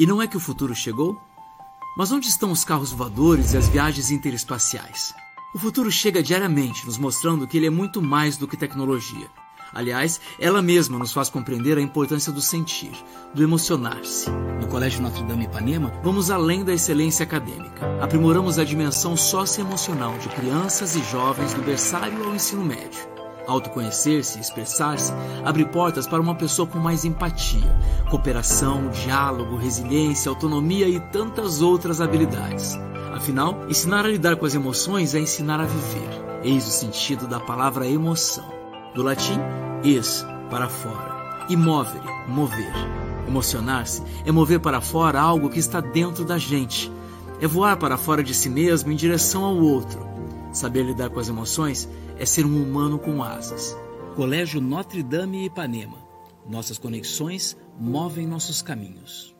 E não é que o futuro chegou? Mas onde estão os carros voadores e as viagens interespaciais? O futuro chega diariamente, nos mostrando que ele é muito mais do que tecnologia. Aliás, ela mesma nos faz compreender a importância do sentir, do emocionar-se. No Colégio Notre Dame Ipanema, vamos além da excelência acadêmica. Aprimoramos a dimensão socioemocional de crianças e jovens do berçário ao ensino médio. Autoconhecer-se expressar-se abre portas para uma pessoa com mais empatia, cooperação, diálogo, resiliência, autonomia e tantas outras habilidades. Afinal, ensinar a lidar com as emoções é ensinar a viver. Eis o sentido da palavra emoção. Do latim, ex, para fora, e movere, mover. Emocionar-se é mover para fora algo que está dentro da gente. É voar para fora de si mesmo em direção ao outro. Saber lidar com as emoções é ser um humano com asas. Colégio Notre Dame Ipanema. Nossas conexões movem nossos caminhos.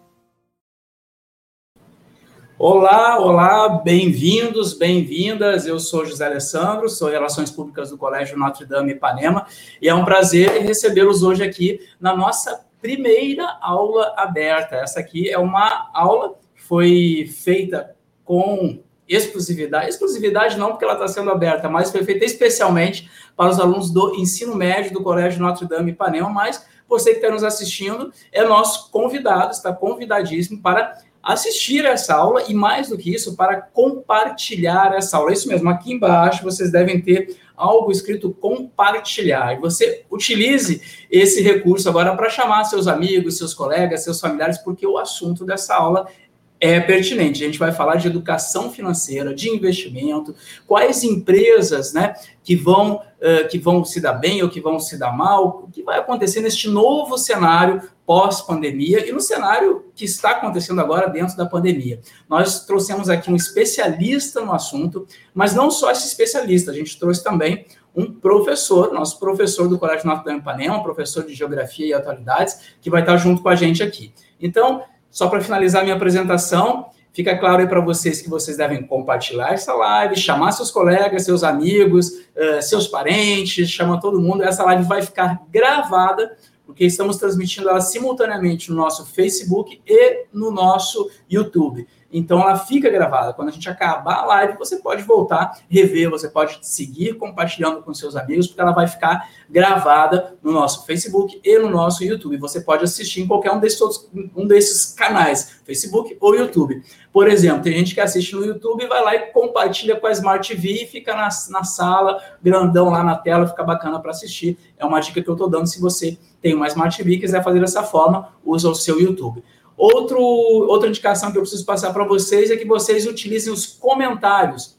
Olá, olá, bem-vindos, bem-vindas. Eu sou José Alessandro, sou Relações Públicas do Colégio Notre Dame Ipanema e é um prazer recebê-los hoje aqui na nossa primeira aula aberta. Essa aqui é uma aula que foi feita com exclusividade. Exclusividade não, porque ela está sendo aberta, mas foi feita especialmente para os alunos do ensino médio do Colégio Notre Dame Ipanema, mas você que está nos assistindo é nosso convidado, está convidadíssimo para assistir essa aula e, mais do que isso, para compartilhar essa aula. É isso mesmo, aqui embaixo vocês devem ter algo escrito compartilhar. E você utilize esse recurso agora para chamar seus amigos, seus colegas, seus familiares, porque o assunto dessa aula é pertinente. A gente vai falar de educação financeira, de investimento, quais empresas né, que, vão, uh, que vão se dar bem ou que vão se dar mal, o que vai acontecer neste novo cenário pós-pandemia e no cenário que está acontecendo agora dentro da pandemia. Nós trouxemos aqui um especialista no assunto, mas não só esse especialista, a gente trouxe também um professor, nosso professor do Colégio Norte Dame Ipanema, professor de Geografia e Atualidades, que vai estar junto com a gente aqui. Então, só para finalizar minha apresentação, fica claro aí para vocês que vocês devem compartilhar essa live, chamar seus colegas, seus amigos, uh, seus parentes, chama todo mundo. Essa live vai ficar gravada, porque estamos transmitindo ela simultaneamente no nosso Facebook e no nosso YouTube. Então ela fica gravada. Quando a gente acabar a live, você pode voltar, rever, você pode seguir compartilhando com seus amigos, porque ela vai ficar gravada no nosso Facebook e no nosso YouTube. Você pode assistir em qualquer um desses, outros, um desses canais, Facebook ou YouTube. Por exemplo, tem gente que assiste no YouTube, vai lá e compartilha com a Smart TV e fica na, na sala, grandão lá na tela, fica bacana para assistir. É uma dica que eu estou dando se você tem uma Smart TV e quiser fazer dessa forma, usa o seu YouTube. Outro, outra indicação que eu preciso passar para vocês é que vocês utilizem os comentários.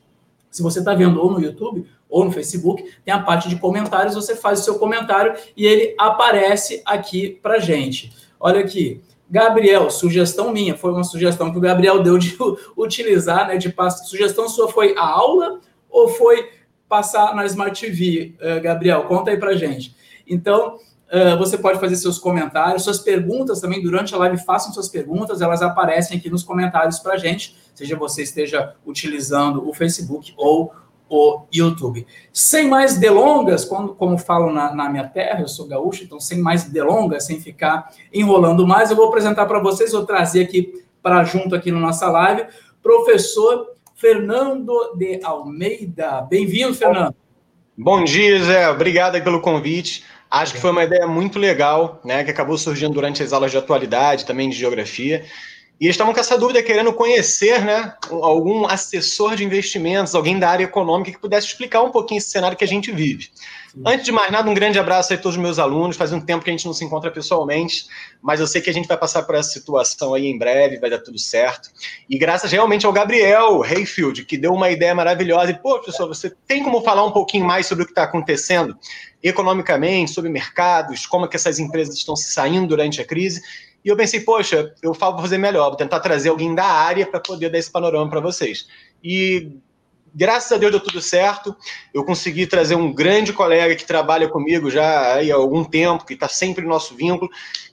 Se você está vendo ou no YouTube ou no Facebook, tem a parte de comentários, você faz o seu comentário e ele aparece aqui para gente. Olha aqui, Gabriel, sugestão minha, foi uma sugestão que o Gabriel deu de utilizar, né? De passar. Sugestão sua foi a aula ou foi passar na Smart TV? Uh, Gabriel, conta aí para gente. Então, Uh, você pode fazer seus comentários, suas perguntas também durante a live. Façam suas perguntas, elas aparecem aqui nos comentários para gente, seja você esteja utilizando o Facebook ou o YouTube. Sem mais delongas, quando, como falo na, na minha terra, eu sou gaúcho, então sem mais delongas, sem ficar enrolando mais, eu vou apresentar para vocês, vou trazer aqui para junto aqui na nossa live, professor Fernando de Almeida. Bem-vindo, Fernando. Bom dia, Zé. Obrigado pelo convite. Acho que foi uma ideia muito legal, né, que acabou surgindo durante as aulas de atualidade, também de geografia. E estavam com essa dúvida, querendo conhecer né, algum assessor de investimentos, alguém da área econômica que pudesse explicar um pouquinho esse cenário que a gente vive. Antes de mais nada, um grande abraço a todos os meus alunos. Faz um tempo que a gente não se encontra pessoalmente, mas eu sei que a gente vai passar por essa situação aí em breve, vai dar tudo certo. E graças realmente ao Gabriel Hayfield, que deu uma ideia maravilhosa. E, pô, professor, você tem como falar um pouquinho mais sobre o que está acontecendo economicamente, sobre mercados, como é que essas empresas estão se saindo durante a crise? E eu pensei, poxa, eu falo para fazer melhor, vou tentar trazer alguém da área para poder dar esse panorama para vocês. E graças a Deus deu tudo certo. Eu consegui trazer um grande colega que trabalha comigo já há algum tempo, que está sempre no nosso vínculo,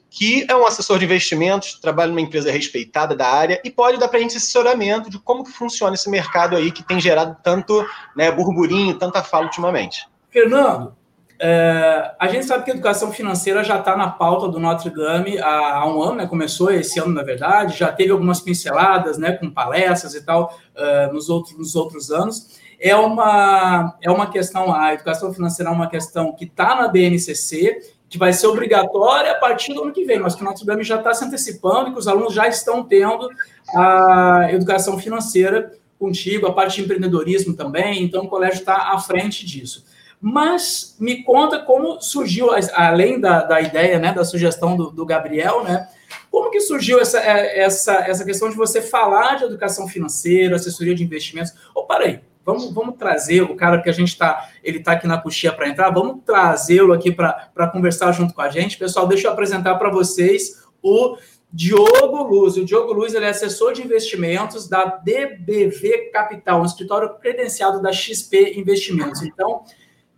que é um assessor de investimentos, trabalha numa empresa respeitada da área e pode dar para a gente assessoramento de como que funciona esse mercado aí que tem gerado tanto né, burburinho, tanta fala ultimamente. Fernando, É, a gente sabe que a educação financeira já está na pauta do Notre Dame há, há, um ano, né? Começou esse ano, na verdade, já teve algumas pinceladas, né? Com palestras e tal uh, nos, outros, nos outros anos. É uma, é uma questão, a educação financeira é uma questão que está na BNCC, que vai ser obrigatória a partir do ano que vem, mas que o Notre Dame já está se antecipando e que os alunos já estão tendo a educação financeira contigo, a parte de empreendedorismo também, então o colégio está à frente disso. Mas me conta como surgiu, além da, da ideia, né, da sugestão do, do Gabriel, né, como que surgiu essa, é, essa, essa questão de você falar de educação financeira, assessoria de investimentos? Ou oh, parei, vamos, vamos trazer o cara que a gente está, ele está aqui na coxinha para entrar, vamos trazê-lo aqui para conversar junto com a gente. Pessoal, deixa eu apresentar para vocês o Diogo Luz. O Diogo Luz ele é assessor de investimentos da DBV Capital, um escritório credenciado da XP Investimentos. Então,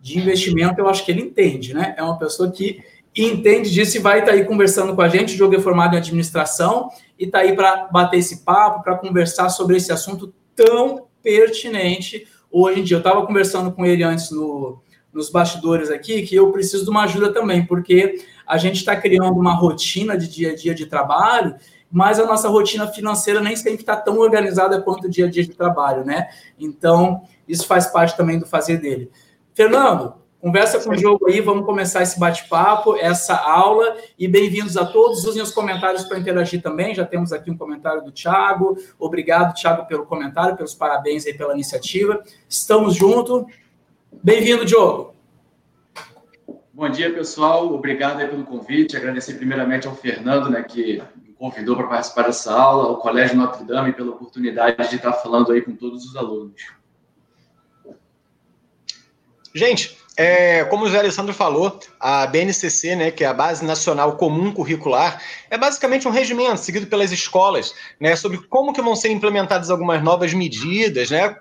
de investimento, eu acho que ele entende, né? É uma pessoa que entende disso e vai estar tá aí conversando com a gente. O Diogo é formado em administração e está aí para bater esse papo, para conversar sobre esse assunto tão pertinente hoje em dia. Eu estava conversando com ele antes no, nos bastidores aqui que eu preciso de uma ajuda também, porque a gente está criando uma rotina de dia a dia de trabalho, mas a nossa rotina financeira nem sempre está tão organizada quanto o dia a dia de trabalho, né? Então, isso faz parte também do fazer dele. Fernando, conversa com o jogo aí, vamos começar esse bate-papo, essa aula, e bem-vindos a todos. Usem os comentários para interagir também. Já temos aqui um comentário do Thiago. Obrigado, Thiago, pelo comentário, pelos parabéns aí pela iniciativa. Estamos juntos. Bem-vindo, Diogo. Bom dia, pessoal. Obrigado pelo convite. Agradecer primeiramente ao Fernando, né, que me convidou para participar dessa aula, ao Colégio Notre Dame pela oportunidade de estar falando aí com todos os alunos. Gente, é, como o Zé Alessandro falou, a BNCC, né, que é a Base Nacional Comum Curricular, é basicamente um regimento seguido pelas escolas, né, sobre como que vão ser implementadas algumas novas medidas, né,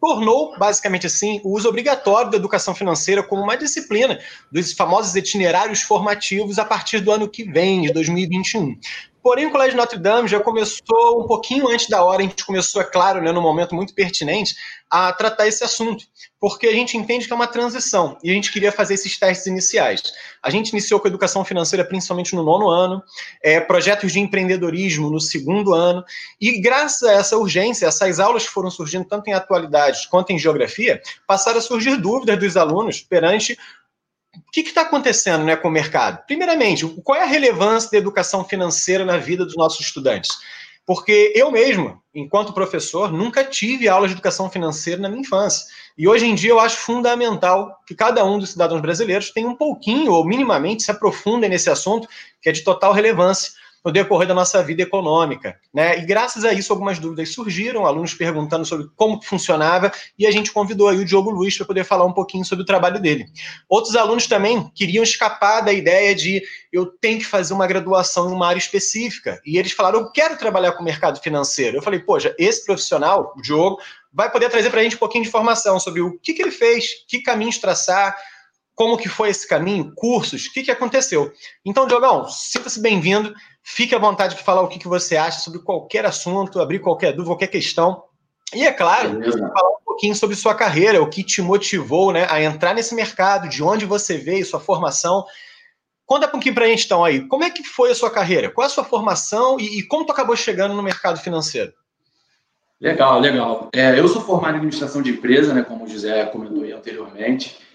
tornou, basicamente assim, o uso obrigatório da educação financeira como uma disciplina dos famosos itinerários formativos a partir do ano que vem, de 2021. Porém, o Colégio Notre Dame já começou um pouquinho antes da hora, a gente começou, é claro, né, num momento muito pertinente, a tratar esse assunto, porque a gente entende que é uma transição e a gente queria fazer esses testes iniciais. A gente iniciou com educação financeira principalmente no nono ano, é, projetos de empreendedorismo no segundo ano, e graças a essa urgência, essas aulas que foram surgindo tanto em atualidades quanto em geografia, passaram a surgir dúvidas dos alunos perante o que está acontecendo né, com o mercado? Primeiramente, qual é a relevância da educação financeira na vida dos nossos estudantes? Porque eu mesmo, enquanto professor, nunca tive aula de educação financeira na minha infância. E hoje em dia eu acho fundamental que cada um dos cidadãos brasileiros tenha um pouquinho, ou minimamente, se aprofunde nesse assunto, que é de total relevância no decorrer da nossa vida econômica. Né? E graças a isso, algumas dúvidas surgiram, alunos perguntando sobre como funcionava, e a gente convidou aí o Diogo Luiz para poder falar um pouquinho sobre o trabalho dele. Outros alunos também queriam escapar da ideia de eu tenho que fazer uma graduação em uma área específica. E eles falaram, eu quero trabalhar com o mercado financeiro. Eu falei, poxa, esse profissional, o Diogo, vai poder trazer para a gente um pouquinho de informação sobre o que, que ele fez, que caminhos traçar, como que foi esse caminho, cursos, o que, que aconteceu. Então, Diogão, sinta-se bem-vindo. Fique à vontade de falar o que, que você acha sobre qualquer assunto, abrir qualquer dúvida, qualquer questão. E é claro, falar um pouquinho sobre sua carreira, o que te motivou né, a entrar nesse mercado, de onde você veio, sua formação. Conta um pouquinho para a gente, então, aí. Como é que foi a sua carreira? Qual é a sua formação e, e como tu acabou chegando no mercado financeiro? Legal, legal. É, eu sou formado em administração de empresa, né, como o José comentou aí anteriormente.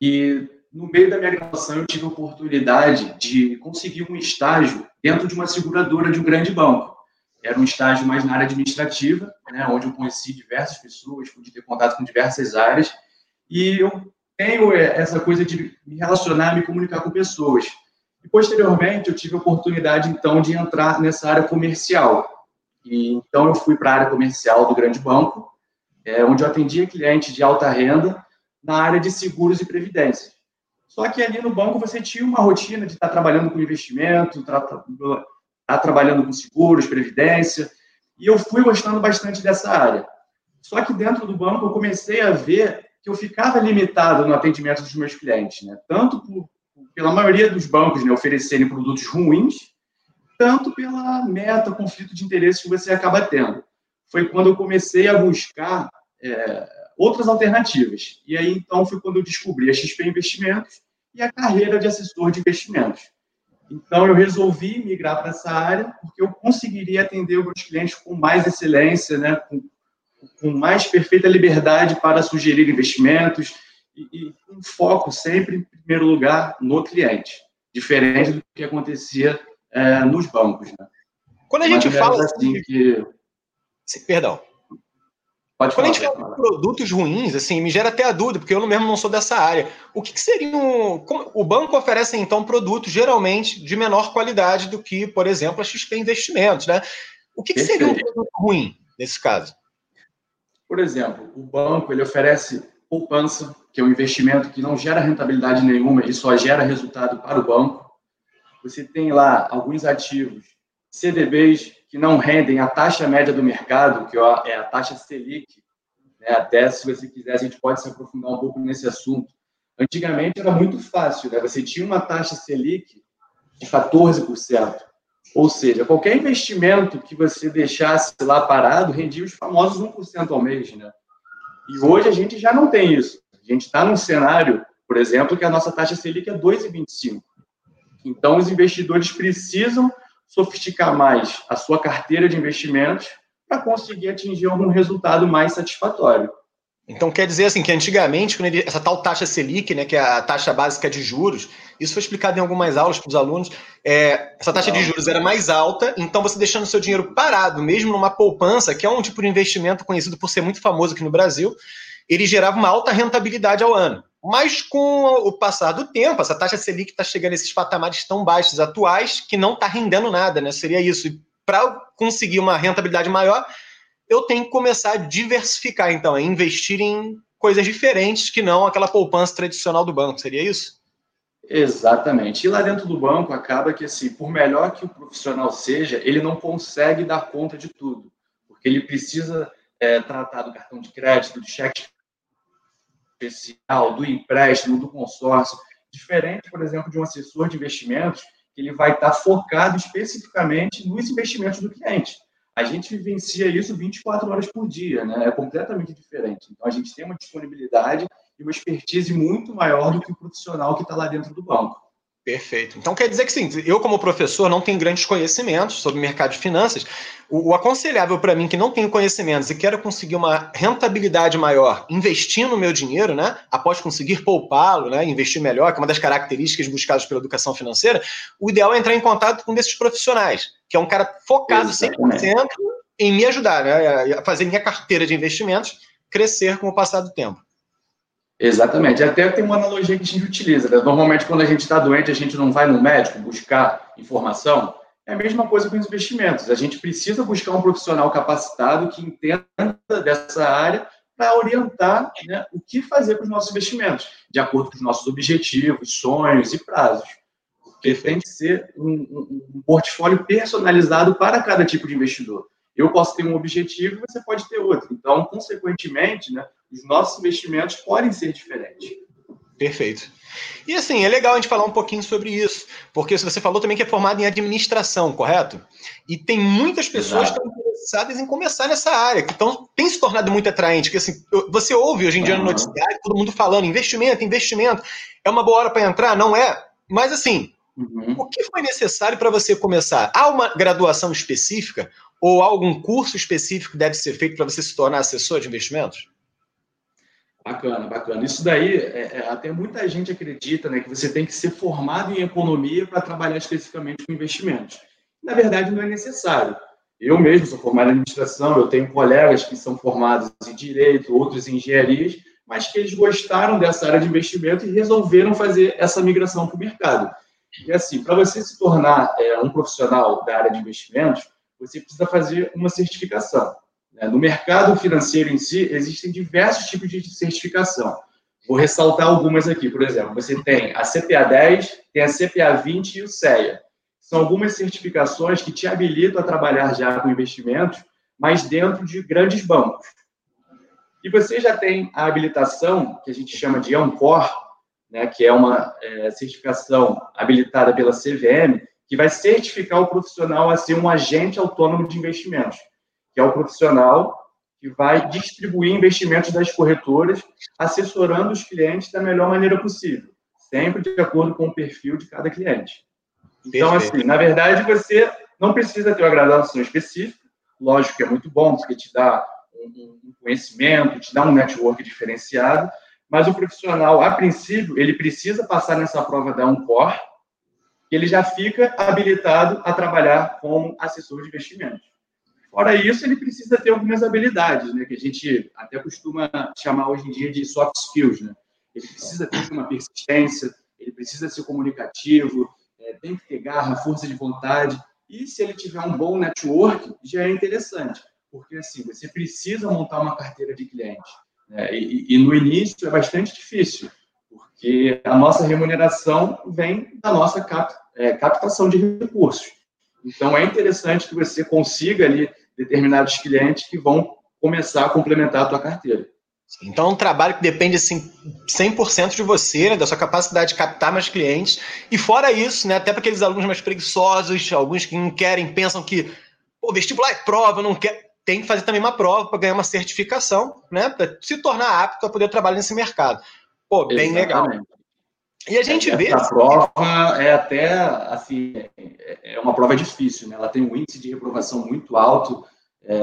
E no meio da minha graduação, eu tive a oportunidade de conseguir um estágio dentro de uma seguradora de um grande banco. Era um estágio mais na área administrativa, né, onde eu conheci diversas pessoas, pude ter contato com diversas áreas, e eu tenho é, essa coisa de me relacionar, me comunicar com pessoas. E posteriormente, eu tive a oportunidade, então, de entrar nessa área comercial. E, então, eu fui para a área comercial do grande banco, é, onde eu atendia clientes de alta renda na área de seguros e previdência. Só que ali no banco você tinha uma rotina de estar trabalhando com investimento, estar tá trabalhando com seguros, previdência, e eu fui gostando bastante dessa área. Só que dentro do banco eu comecei a ver que eu ficava limitado no atendimento dos meus clientes, né? Tanto por, pela maioria dos bancos né, oferecerem produtos ruins, tanto pela meta, conflito de interesse que você acaba tendo. Foi quando eu comecei a buscar é, outras alternativas. E aí, então, foi quando eu descobri a XP Investimentos e a carreira de assessor de investimentos. Então, eu resolvi migrar para essa área porque eu conseguiria atender os meus clientes com mais excelência, né, com, com mais perfeita liberdade para sugerir investimentos e, e um foco sempre, em primeiro lugar, no cliente, diferente do que acontecia é, nos bancos. Né? Quando a gente fala assim que... Perdão. Pode Quando a gente fala de produtos ruins, assim, me gera até a dúvida, porque eu mesmo não sou dessa área. O que, que seria um. o banco oferece, então, produtos geralmente de menor qualidade do que, por exemplo, a XP Investimentos, né? O que, que seria um produto ruim nesse caso? Por exemplo, o banco ele oferece poupança, que é um investimento que não gera rentabilidade nenhuma e só gera resultado para o banco. Você tem lá alguns ativos, CDBs, que não rendem a taxa média do mercado, que é a taxa Selic, né? até se você quiser, a gente pode se aprofundar um pouco nesse assunto. Antigamente era muito fácil, né? você tinha uma taxa Selic de 14%. Ou seja, qualquer investimento que você deixasse lá parado rendia os famosos 1% ao mês. Né? E hoje a gente já não tem isso. A gente está num cenário, por exemplo, que a nossa taxa Selic é 2,25%. Então, os investidores precisam sofisticar mais a sua carteira de investimentos para conseguir atingir algum resultado mais satisfatório. Então quer dizer assim que antigamente, quando ele, essa tal taxa Selic, né, que é a taxa básica de juros, isso foi explicado em algumas aulas para os alunos, é, essa taxa de juros era mais alta, então você deixando seu dinheiro parado, mesmo numa poupança, que é um tipo de investimento conhecido por ser muito famoso aqui no Brasil, ele gerava uma alta rentabilidade ao ano. Mas com o passar do tempo, essa taxa Selic está chegando a esses patamares tão baixos atuais que não está rendendo nada, né? Seria isso. E para conseguir uma rentabilidade maior, eu tenho que começar a diversificar, então, a investir em coisas diferentes que não aquela poupança tradicional do banco. Seria isso? Exatamente. E lá dentro do banco acaba que, assim, por melhor que o profissional seja, ele não consegue dar conta de tudo, porque ele precisa é, tratar do cartão de crédito, do cheque especial, do empréstimo, do consórcio, diferente, por exemplo, de um assessor de investimentos, que ele vai estar focado especificamente nos investimentos do cliente. A gente vivencia isso 24 horas por dia, né? É completamente diferente. Então, a gente tem uma disponibilidade e uma expertise muito maior do que o profissional que está lá dentro do banco. Perfeito. Então quer dizer que sim, eu como professor não tenho grandes conhecimentos sobre o mercado de finanças. O, o aconselhável para mim que não tenho conhecimentos e quero conseguir uma rentabilidade maior investindo o meu dinheiro, né? Após conseguir poupá-lo, né? Investir melhor, que é uma das características buscadas pela educação financeira, o ideal é entrar em contato com um desses profissionais, que é um cara focado Exatamente. 100% em me ajudar, né? A fazer minha carteira de investimentos crescer com o passar do tempo. Exatamente. Até tem uma analogia que a gente utiliza. Né? Normalmente, quando a gente está doente, a gente não vai no médico buscar informação. É a mesma coisa com os investimentos. A gente precisa buscar um profissional capacitado que entenda dessa área para orientar né, o que fazer com os nossos investimentos, de acordo com os nossos objetivos, sonhos e prazos. Porque tem que ser um, um, um portfólio personalizado para cada tipo de investidor. Eu posso ter um objetivo e você pode ter outro. Então, consequentemente, né, os nossos investimentos podem ser diferentes. Perfeito. E assim, é legal a gente falar um pouquinho sobre isso, porque você falou também que é formado em administração, correto? E tem muitas pessoas Exato. que estão interessadas em começar nessa área, que estão, tem se tornado muito atraente, que assim, você ouve hoje em dia no noticiário todo mundo falando investimento, investimento, é uma boa hora para entrar? Não é? Mas assim, uhum. o que foi necessário para você começar? Há uma graduação específica ou algum curso específico deve ser feito para você se tornar assessor de investimentos? Bacana, bacana. Isso daí, é, é, até muita gente acredita né, que você tem que ser formado em economia para trabalhar especificamente com investimentos. Na verdade, não é necessário. Eu mesmo sou formado em administração, eu tenho colegas que são formados em direito, outros em engenharias, mas que eles gostaram dessa área de investimento e resolveram fazer essa migração para o mercado. E assim, para você se tornar é, um profissional da área de investimentos, você precisa fazer uma certificação. Né? No mercado financeiro em si, existem diversos tipos de certificação. Vou ressaltar algumas aqui. Por exemplo, você tem a CPA 10, tem a CPA 20 e o CEA. São algumas certificações que te habilitam a trabalhar já com investimentos, mas dentro de grandes bancos. E você já tem a habilitação, que a gente chama de Ancor, né, que é uma é, certificação habilitada pela CVM, que vai certificar o profissional a ser um agente autônomo de investimentos, que é o profissional que vai distribuir investimentos das corretoras, assessorando os clientes da melhor maneira possível, sempre de acordo com o perfil de cada cliente. Então, Perfeito. assim, na verdade, você não precisa ter uma graduação específica, lógico que é muito bom, porque te dá um conhecimento, te dá um network diferenciado, mas o profissional, a princípio, ele precisa passar nessa prova da Uncor, ele já fica habilitado a trabalhar como assessor de investimentos. Fora isso, ele precisa ter algumas habilidades, né, que a gente até costuma chamar hoje em dia de soft skills. Né? Ele precisa ter uma persistência, ele precisa ser comunicativo, é, tem que ter garra, força de vontade. E se ele tiver um bom network, já é interessante, porque assim, você precisa montar uma carteira de cliente. Né? E, e no início é bastante difícil, porque a nossa remuneração vem da nossa é, captação de recursos. Então, é interessante que você consiga ali determinados clientes que vão começar a complementar a tua carteira. Então, é um trabalho que depende assim, 100% de você, né, da sua capacidade de captar mais clientes. E fora isso, né, até para aqueles alunos mais preguiçosos, alguns que não querem, pensam que o vestibular é prova, não quer tem que fazer também uma prova para ganhar uma certificação, né? Para se tornar apto a poder trabalhar nesse mercado. Pô, bem Exatamente. legal. E a gente vê. A prova é até assim, é, é uma prova difícil, né? Ela tem um índice de reprovação muito alto. É,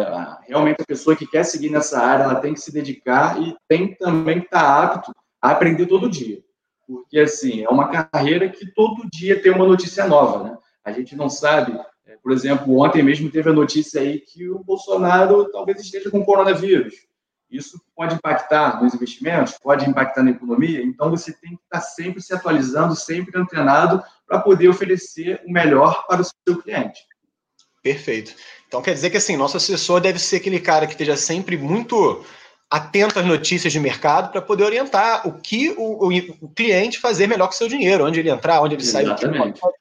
realmente a pessoa que quer seguir nessa área, ela tem que se dedicar e tem também que estar apto a aprender todo dia. Porque assim, é uma carreira que todo dia tem uma notícia nova, né? A gente não sabe por exemplo, ontem mesmo teve a notícia aí que o Bolsonaro talvez esteja com coronavírus. Isso pode impactar nos investimentos, pode impactar na economia, então você tem que estar sempre se atualizando, sempre antenado para poder oferecer o melhor para o seu cliente. Perfeito. Então quer dizer que assim, nosso assessor deve ser aquele cara que esteja sempre muito atento às notícias de mercado para poder orientar o que o, o, o, cliente fazer melhor com o seu dinheiro, onde ele entrar, onde ele Exatamente. sair,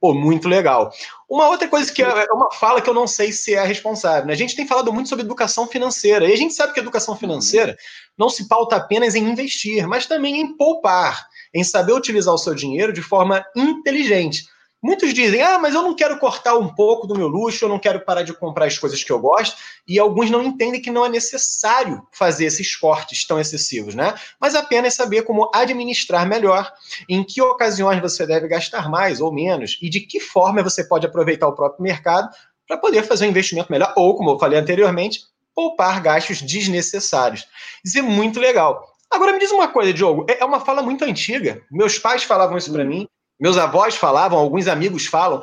Pô, muito legal. Uma outra coisa que é, é uma fala que eu não sei se é responsável. Né? A gente tem falado muito sobre educação financeira. E a gente sabe que a educação financeira não se pauta apenas em investir, mas também em poupar, em saber utilizar o seu dinheiro de forma inteligente. Muitos dizem, ah, mas eu não quero cortar um pouco do meu luxo, eu não quero parar de comprar as coisas que eu gosto, e alguns não entendem que não é necessário fazer esses cortes tão excessivos, né? Mas apenas saber como administrar melhor, em que ocasiões você deve gastar mais ou menos, e de que forma você pode aproveitar o próprio mercado para poder fazer um investimento melhor, ou, como eu falei anteriormente, poupar gastos desnecessários. Isso é muito legal. Agora me diz uma coisa, Diogo, é, é uma fala muito antiga. Meus pais falavam isso para mim meus avós falavam, alguns amigos falam.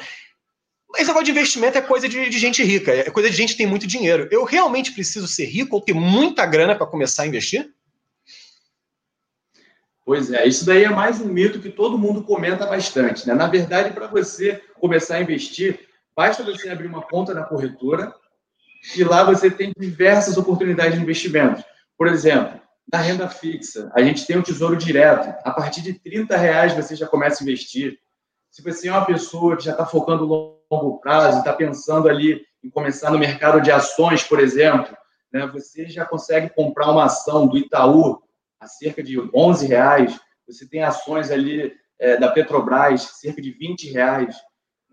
Mas negócio de investimento é coisa de, de, gente rica, é coisa de gente que tem muito dinheiro. Eu realmente preciso ser rico ou ter muita grana para começar a investir? Pois é, isso daí é mais um mito que todo mundo comenta bastante. Né? Na verdade, para você começar a investir, basta você abrir uma conta na corretora e lá você tem diversas oportunidades de investimento. Por exemplo, na renda fixa, a gente tem o tesouro direto. A partir de 30 reais você já começa a investir. Se você é uma pessoa que já está focando longo prazo, está pensando ali em começar no mercado de ações, por exemplo, né, você já consegue comprar uma ação do Itaú a cerca de 11 reais. Você tem ações ali é, da Petrobras, cerca de 20 reais.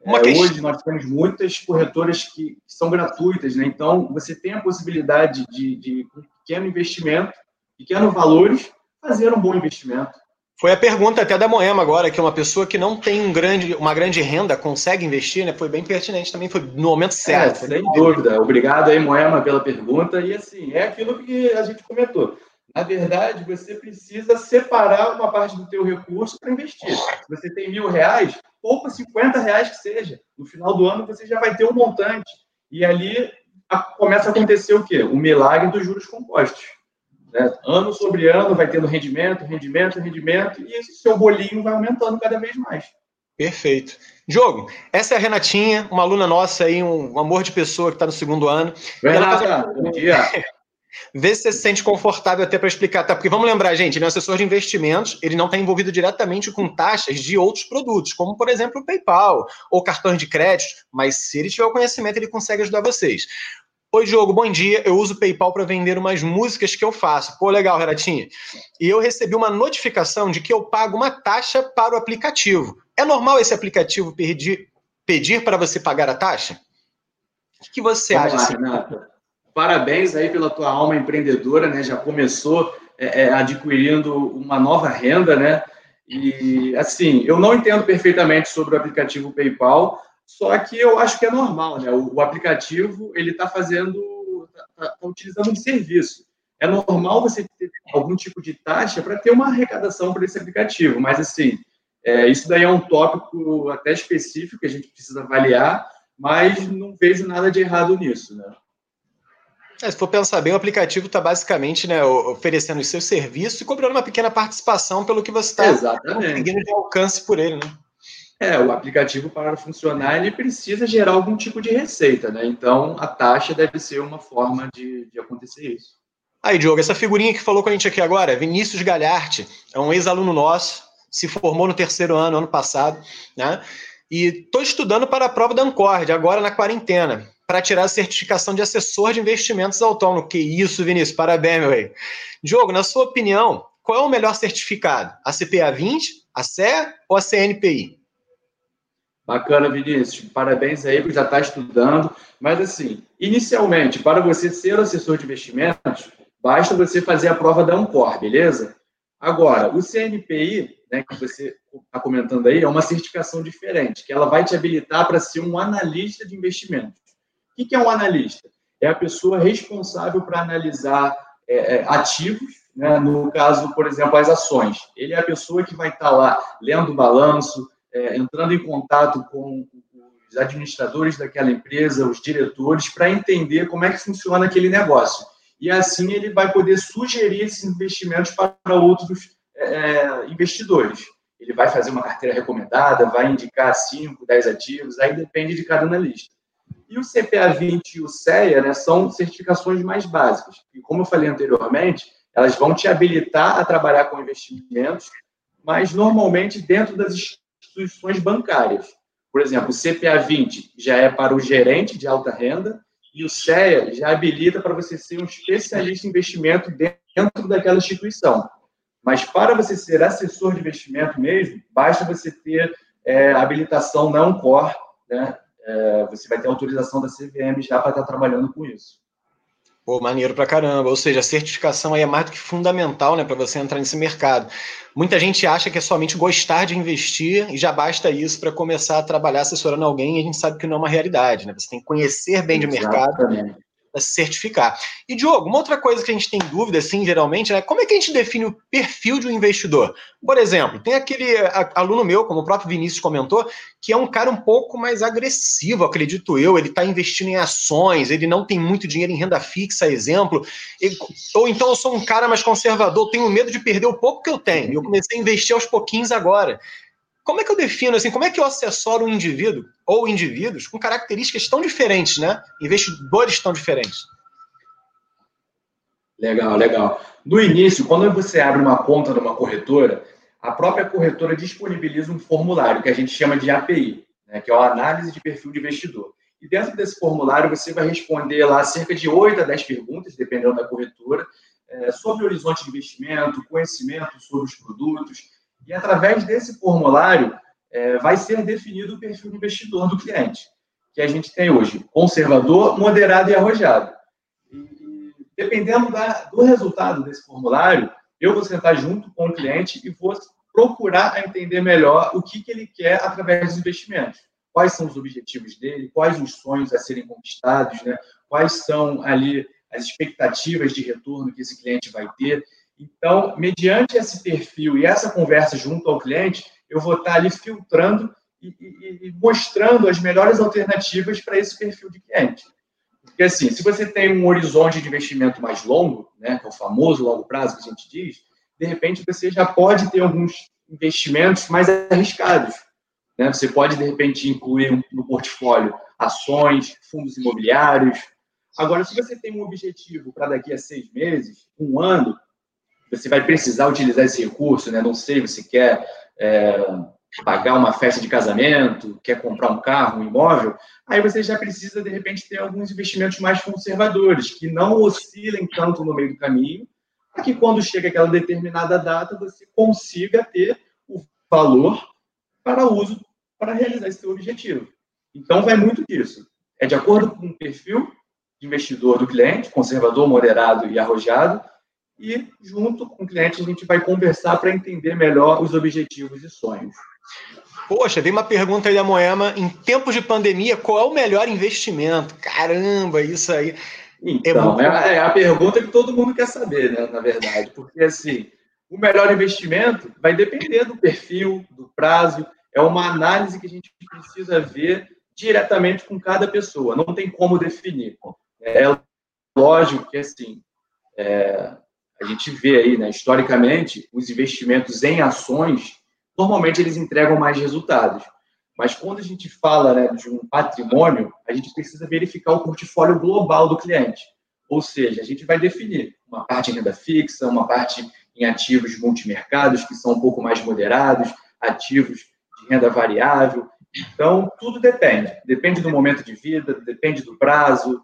É, hoje nós temos muitas corretoras que, que são gratuitas, né? então você tem a possibilidade de, de um pequeno investimento pequenos valores, fazer um bom investimento. Foi a pergunta até da Moema agora, que uma pessoa que não tem um grande, uma grande renda consegue investir, né? Foi bem pertinente também, foi no momento certo. É, sem dúvida. Obrigado aí, Moema, pela pergunta. E assim, é aquilo que a gente comentou. Na verdade, você precisa separar uma parte do teu recurso para investir. Se você tem mil reais, poupa 50 reais que seja. No final do ano, você já vai ter um montante. E ali começa a acontecer o quê? O milagre dos juros compostos. Né? Ano sobre ano vai tendo rendimento, rendimento, rendimento, e esse seu bolinho vai aumentando cada vez mais. Perfeito. Jogo, essa é a Renatinha, uma aluna nossa aí, um amor de pessoa que está no segundo ano. Renata, ela... bom dia. Vê se você se sente confortável até para explicar, tá? Porque vamos lembrar, gente, ele é um assessor de investimentos, ele não está envolvido diretamente com taxas de outros produtos, como, por exemplo, o PayPal ou cartões de crédito, mas se ele tiver o conhecimento, ele consegue ajudar vocês. Oi, Diogo, bom dia. Eu uso o PayPal para vender umas músicas que eu faço. Pô, legal, Renatinha. E eu recebi uma notificação de que eu pago uma taxa para o aplicativo. É normal esse aplicativo pedir, pedir para você pagar a taxa? O que, você Vamos acha? Lá, Renata. parabéns aí pela tua alma empreendedora, né? Já começou é, é, adquirindo uma nova renda, né? E assim, eu não entendo perfeitamente sobre o aplicativo PayPal, só que eu acho que é normal, né? O, o aplicativo ele está fazendo, está tá utilizando um serviço. É normal você ter algum tipo de taxa para ter uma arrecadação para esse aplicativo, mas assim, é, isso daí é um tópico até específico que a gente precisa avaliar, mas não vejo nada de errado nisso, né? É, se for pensar bem, o aplicativo está basicamente né, oferecendo os seus serviços e cobrando uma pequena participação pelo que você está conseguindo de alcance por ele, né? É, o aplicativo para funcionar, ele precisa gerar algum tipo de receita, né? Então, a taxa deve ser uma forma de, de acontecer isso. Aí, Diogo, essa figurinha que falou com a gente aqui agora, Vinícius Galharte, é um ex-aluno nosso, se formou no terceiro ano, ano passado, né? E estou estudando para a prova da Ancord, agora na quarentena para tirar a certificação de assessor de investimentos autônomo. Que isso, Vinícius, parabéns, meu rei. Diogo, na sua opinião, qual é o melhor certificado? A CPA 20, a CE ou a CNPI? Bacana, Vinícius. Parabéns aí, porque já está estudando. Mas, assim, inicialmente, para você ser assessor de investimentos, basta você fazer a prova da Ancor, beleza? Agora, o CNPI, né, que você está comentando aí, é uma certificação diferente, que ela vai te habilitar para ser um analista de investimentos. O que é um analista? É a pessoa responsável para analisar é, é, ativos, né? no caso, por exemplo, as ações. Ele é a pessoa que vai estar tá lá lendo o balanço, é, entrando em contato com os administradores daquela empresa, os diretores, para entender como é que funciona aquele negócio. E assim ele vai poder sugerir esses investimentos para outros é, é investidores. Ele vai fazer uma carteira recomendada, vai indicar 5, 10 ativos, aí depende de cada analista. E o CPA 20 e o CEA né, são certificações mais básicas. E como eu falei anteriormente, elas vão te habilitar a trabalhar com investimentos, mas normalmente dentro das instituições bancárias. Por exemplo, o CPA 20 já é para o gerente de alta renda e o CEA já habilita para você ser um especialista em investimento dentro daquela instituição. Mas para você ser assessor de investimento mesmo, basta você ter é, habilitação não core, né, é, você vai ter autorização da CVM já para estar trabalhando com isso. Pô, maneiro pra caramba. Ou seja, a certificação aí é mais do que fundamental, né, para você entrar nesse mercado. Muita gente acha que é somente gostar de investir e já basta isso para começar a trabalhar assessorando alguém e a gente sabe que não é uma realidade, né? Você tem que conhecer bem de mercado para se certificar. E, Diogo, uma outra coisa que a gente tem dúvida, assim, geralmente, é como é que a gente define o perfil de um investidor? Por exemplo, tem aquele aluno meu, como o próprio Vinícius comentou, que é um cara um pouco mais agressivo, acredito eu. Ele está investindo em ações, ele não tem muito dinheiro em renda fixa, exemplo. ou então eu sou um cara mais conservador, tenho medo de perder o pouco que eu tenho. Eu comecei a investir aos pouquinhos agora. Como é que eu defino, assim, como é que eu assessoro um indivíduo ou indivíduos com características tão diferentes, né? Investidores tão diferentes. Legal, legal. No início, quando você abre uma conta numa corretora, a própria corretora disponibiliza um formulário que a gente chama de API, né, que é a análise de perfil de investidor. E dentro desse formulário você vai responder lá cerca de 8 a 10 perguntas, dependendo da corretora, é, sobre o horizonte de investimento, conhecimento sobre os produtos, e através desse formulário é, vai ser definido o perfil de investidor do cliente, que a gente tem hoje, conservador, moderado e arrojado. E, dependendo da, do resultado desse formulário, eu vou sentar junto com o cliente e vou procurar entender melhor o que, que ele quer através dos investimentos. Quais são os objetivos dele, quais os sonhos a serem conquistados, né? quais são ali as expectativas de retorno que esse cliente vai ter. Então, mediante esse perfil e essa conversa junto ao cliente, eu vou estar ali filtrando e, e, e mostrando as melhores alternativas para esse perfil de cliente. Porque, assim, se você tem um horizonte de investimento mais longo, né, que é o famoso longo prazo que a gente diz, de repente você já pode ter alguns investimentos mais arriscados. Né? Você pode, de repente, incluir no portfólio ações, fundos imobiliários. Agora, se você tem um objetivo para daqui a seis meses, um ano, você vai precisar utilizar esse recurso, né? Não sei, você quer é, pagar uma festa de casamento, quer comprar um carro, um imóvel, aí você já precisa, de repente, ter alguns investimentos mais conservadores, que não oscilem tanto no meio do caminho, para que quando chega aquela determinada data, você consiga ter o valor para uso, para realizar esse seu objetivo. Então, vai muito disso. É de acordo com o perfil de investidor do cliente, conservador, moderado e arrojado, e junto com o cliente a gente vai conversar para entender melhor os objetivos e sonhos. Poxa, veio uma pergunta aí da Moema. Em tempos de pandemia, qual é o melhor investimento? Caramba, isso aí. Então, é, muito... é, a pergunta que todo mundo quer saber, né, na verdade. Porque, assim, o melhor investimento vai depender do perfil, do prazo. É uma análise que a gente precisa ver diretamente com cada pessoa. Não tem como definir. É lógico que, assim, é, a gente vê aí, né, historicamente, os investimentos em ações, normalmente eles entregam mais resultados. Mas quando a gente fala né, de um patrimônio, a gente precisa verificar o portfólio global do cliente. Ou seja, a gente vai definir uma parte em renda fixa, uma parte em ativos multimercados, que são um pouco mais moderados, ativos de renda variável. Então, tudo depende. Depende do momento de vida, depende do prazo.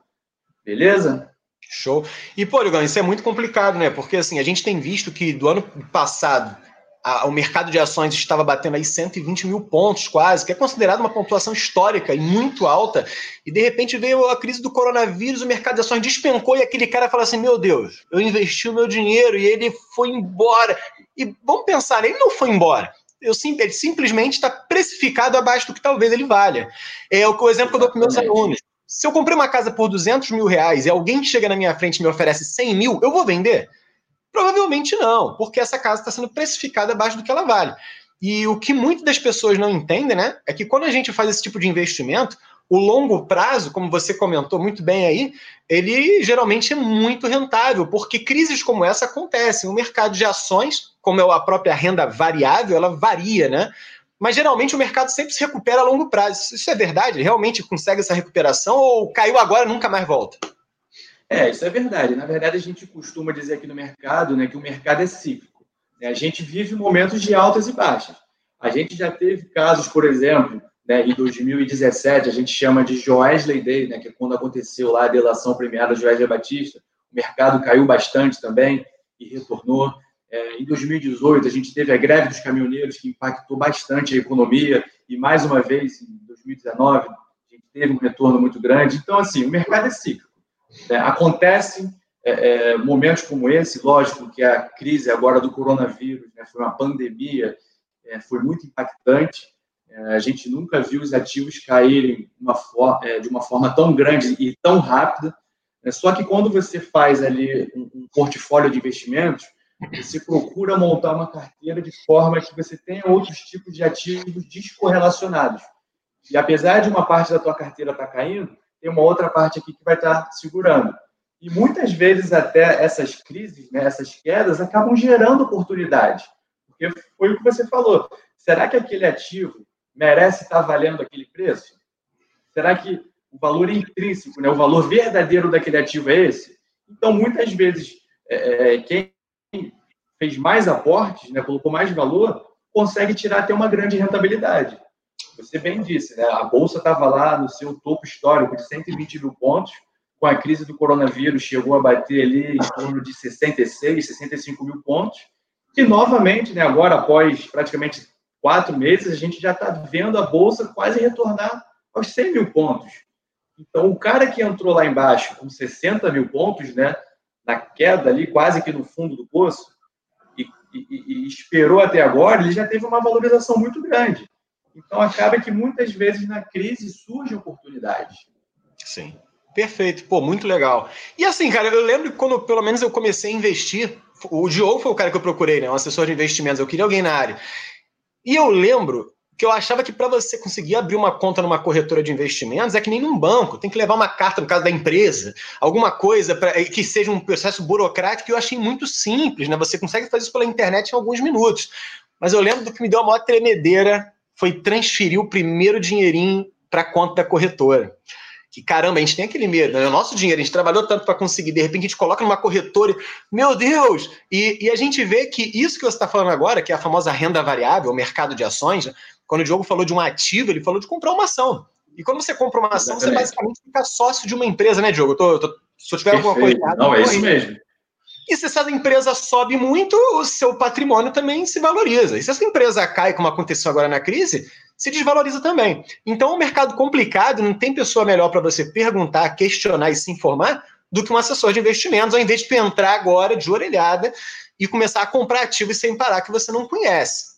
Beleza? Show. E, pô, Ligão, isso é muito complicado, né? Porque, assim, a gente tem visto que do ano passado a, o mercado de ações estava batendo aí 120 mil pontos quase, que é considerado uma pontuação histórica e muito alta, e de repente veio a crise do coronavírus, o mercado de ações despencou e aquele cara fala assim, meu Deus, eu investi o meu dinheiro e ele foi embora. E vamos pensar, ele não foi embora. Eu, ele simplesmente está precificado abaixo do que talvez ele valha. É o exemplo que eu dou para meus alunos. Se eu comprei uma casa por 200 mil reais e alguém chega na minha frente e me oferece 100 mil, eu vou vender? Provavelmente não, porque essa casa está sendo precificada abaixo do que ela vale. E o que muitas das pessoas não entendem, né, é que quando a gente faz esse tipo de investimento, o longo prazo, como você comentou muito bem aí, ele geralmente é muito rentável, porque crises como essa acontecem. O mercado de ações, como é a própria renda variável, ela varia, né? Mas geralmente o mercado sempre se recupera a longo prazo. Isso é verdade? Realmente consegue essa recuperação ou caiu agora e nunca mais volta? É, isso é verdade. Na verdade, a gente costuma dizer aqui no mercado né, que o mercado é cíclico. Né? A gente vive momentos de altas e baixas. A gente já teve casos, por exemplo, né, em 2017, a gente chama de Joesley Day, né, que é quando aconteceu lá a delação premiada de Joesley Batista. O mercado caiu bastante também e retornou. É, em 2018, a gente teve a greve dos caminhoneiros, que impactou bastante a economia, e mais uma vez, em 2019, a gente teve um retorno muito grande. Então, assim, o mercado é cíclico. É, acontecem é, é, momentos como esse, lógico que a crise agora do coronavírus né, foi uma pandemia, é, foi muito impactante. É, a gente nunca viu os ativos caírem uma de uma forma tão grande e tão rápida. Só que quando você faz ali um, um portfólio de investimentos, você procura montar uma carteira de forma que você tenha outros tipos de ativos descorrelacionados. E apesar de uma parte da tua carteira estar tá caindo, tem uma outra parte aqui que vai estar tá segurando. E muitas vezes até essas crises, né, essas quedas, acabam gerando oportunidades. Porque foi o que você falou. Será que aquele ativo merece estar tá valendo aquele preço? Será que o valor intrínseco, né, o valor verdadeiro daquele ativo é esse? Então, muitas vezes, é, é quem fez mais aportes, né, colocou mais valor, consegue tirar até uma grande rentabilidade. Você bem disse, né, a Bolsa estava lá no seu topo histórico de 120 mil pontos, com a crise do coronavírus chegou a bater ali em torno de 66, 65 mil pontos, e novamente, né, agora após praticamente quatro meses, a gente já está vendo a Bolsa quase retornar aos 100 mil pontos. Então, o cara que entrou lá embaixo com 60 mil pontos, né, na queda ali, quase que no fundo do poço, e, e, e esperou até agora, ele já teve uma valorização muito grande. Então, acaba que muitas vezes na crise surge oportunidade. Sim. Perfeito, pô, muito legal. E assim, cara, eu lembro que quando pelo menos eu comecei a investir, o Diogo foi o cara que eu procurei, né? Um assessor de investimentos, eu queria alguém na área. E eu lembro que eu achava que para você conseguir abrir uma conta numa corretora de investimentos é que nem num banco, tem que levar uma carta no caso da empresa, alguma coisa pra, que seja um processo burocrático eu achei muito simples, né? Você consegue fazer isso pela internet em alguns minutos. Mas eu lembro do que me deu a maior tremedeira foi transferir o primeiro dinheirinho para a conta da corretora. Que caramba, a gente tem aquele medo, né? O nosso dinheiro, a gente trabalhou tanto para conseguir, de repente a gente coloca numa corretora, meu Deus! E, e a gente vê que isso que você está falando agora, que é a famosa renda variável, o mercado de ações, né? Quando o Diogo falou de um ativo, ele falou de comprar uma ação. E quando você compra uma ação, Exatamente. você basicamente fica sócio de uma empresa, né, Diogo? Eu tô, eu tô, se eu tiver Perfeito. alguma coisa errada. Não, é isso mesmo. E se essa empresa sobe muito, o seu patrimônio também se valoriza. E se essa empresa cai, como aconteceu agora na crise, se desvaloriza também. Então, é um mercado complicado, não tem pessoa melhor para você perguntar, questionar e se informar do que um assessor de investimentos, ao invés de entrar agora de orelhada e começar a comprar ativos sem parar que você não conhece.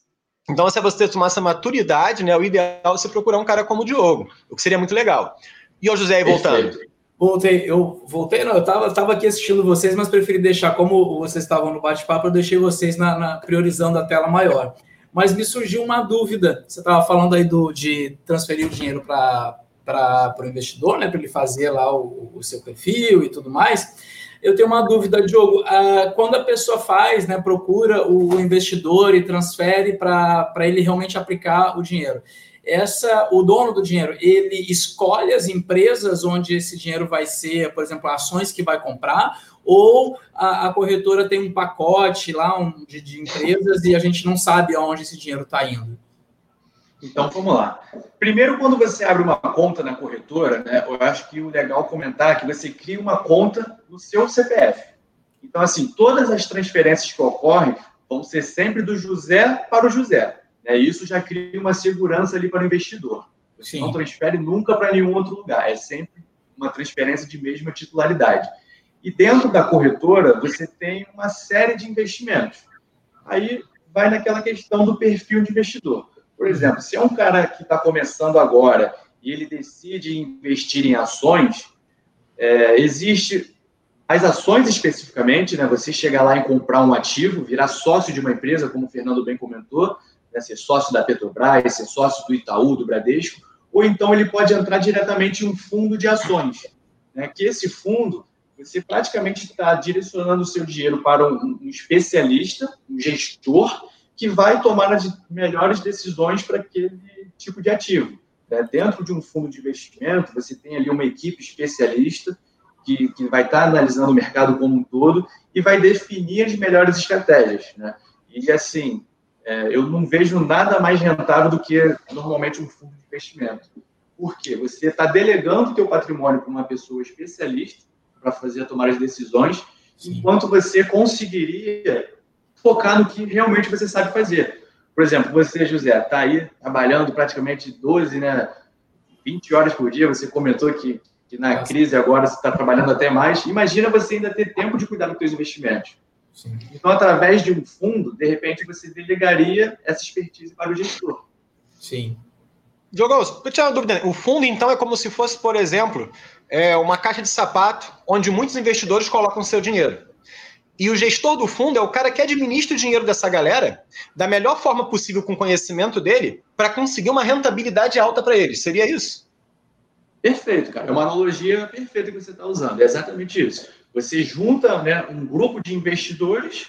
Então, se você tomar essa maturidade, né, o ideal é você procurar um cara como o Diogo, o que seria muito legal. E o José aí voltando. Voltei, eu voltei, não, eu estava tava aqui assistindo vocês, mas preferi deixar, como vocês estavam no bate-papo, eu deixei vocês na, na, priorizando a tela maior. Mas me surgiu uma dúvida. Você estava falando aí do, de transferir o dinheiro para o investidor, né? Para ele fazer lá o, o, seu perfil e tudo mais. Eu tenho uma dúvida, Diogo. Uh, quando a pessoa faz, né, procura o investidor e transfere para ele realmente aplicar o dinheiro essa o dono do dinheiro ele escolhe as empresas onde esse dinheiro vai ser, por exemplo, ações que vai comprar, ou a, a corretora tem um pacote lá um, de, de, empresas e a gente não sabe aonde esse dinheiro está indo. Então vamos lá. Primeiro, quando você abre uma conta na corretora, né, eu acho que o legal comentar é que você cria uma conta no seu CPF. Então, assim, todas as transferências que ocorrem vão ser sempre do José para o José. Né? Isso já cria uma segurança ali para o investidor. Você Sim. não transfere nunca para nenhum outro lugar, é sempre uma transferência de mesma titularidade. E dentro da corretora, você tem uma série de investimentos. Aí vai naquela questão do perfil de investidor. Por exemplo, se é um cara que está começando agora e ele decide investir em ações, é, existe as ações especificamente, né? Você chegar lá e comprar um ativo, virar sócio de uma empresa, como o Fernando bem comentou, né, ser sócio da Petrobras, ser sócio do Itaú, do Bradesco, ou então ele pode entrar diretamente em um fundo de ações, né, que esse fundo você praticamente está direcionando o seu dinheiro para um, um especialista, um gestor, que vai tomar as melhores decisões para aquele tipo de ativo. Né? Dentro de um fundo de investimento, você tem ali uma equipe especialista que, que vai estar analisando o mercado como um todo e vai definir as melhores estratégias. Né? E assim, é, eu não vejo nada mais rentável do que normalmente um fundo de investimento. Por quê? Você está delegando o teu patrimônio para uma pessoa especialista para fazer tomar as decisões, Sim. enquanto você conseguiria focar no que realmente você sabe fazer. Por exemplo, você, José, está aí trabalhando praticamente 12, né, 20 horas por dia. Você comentou que, que na Nossa. crise agora você está trabalhando até mais. Imagina você ainda ter tempo de cuidar dos seus investimentos. Sim. Então, através de um fundo, de repente, você delegaria essa expertise para o gestor. Sim. Diogo, eu tinha uma dúvida. O fundo, então, é como se fosse, por exemplo, é uma caixa de sapato onde muitos investidores colocam seu dinheiro. E o gestor do fundo é o cara que administra o dinheiro dessa galera da melhor forma possível com o conhecimento dele para conseguir uma rentabilidade alta para eles. Seria isso? Perfeito, cara. É uma analogia perfeita que você está usando. É exatamente isso. Você junta né, um grupo de investidores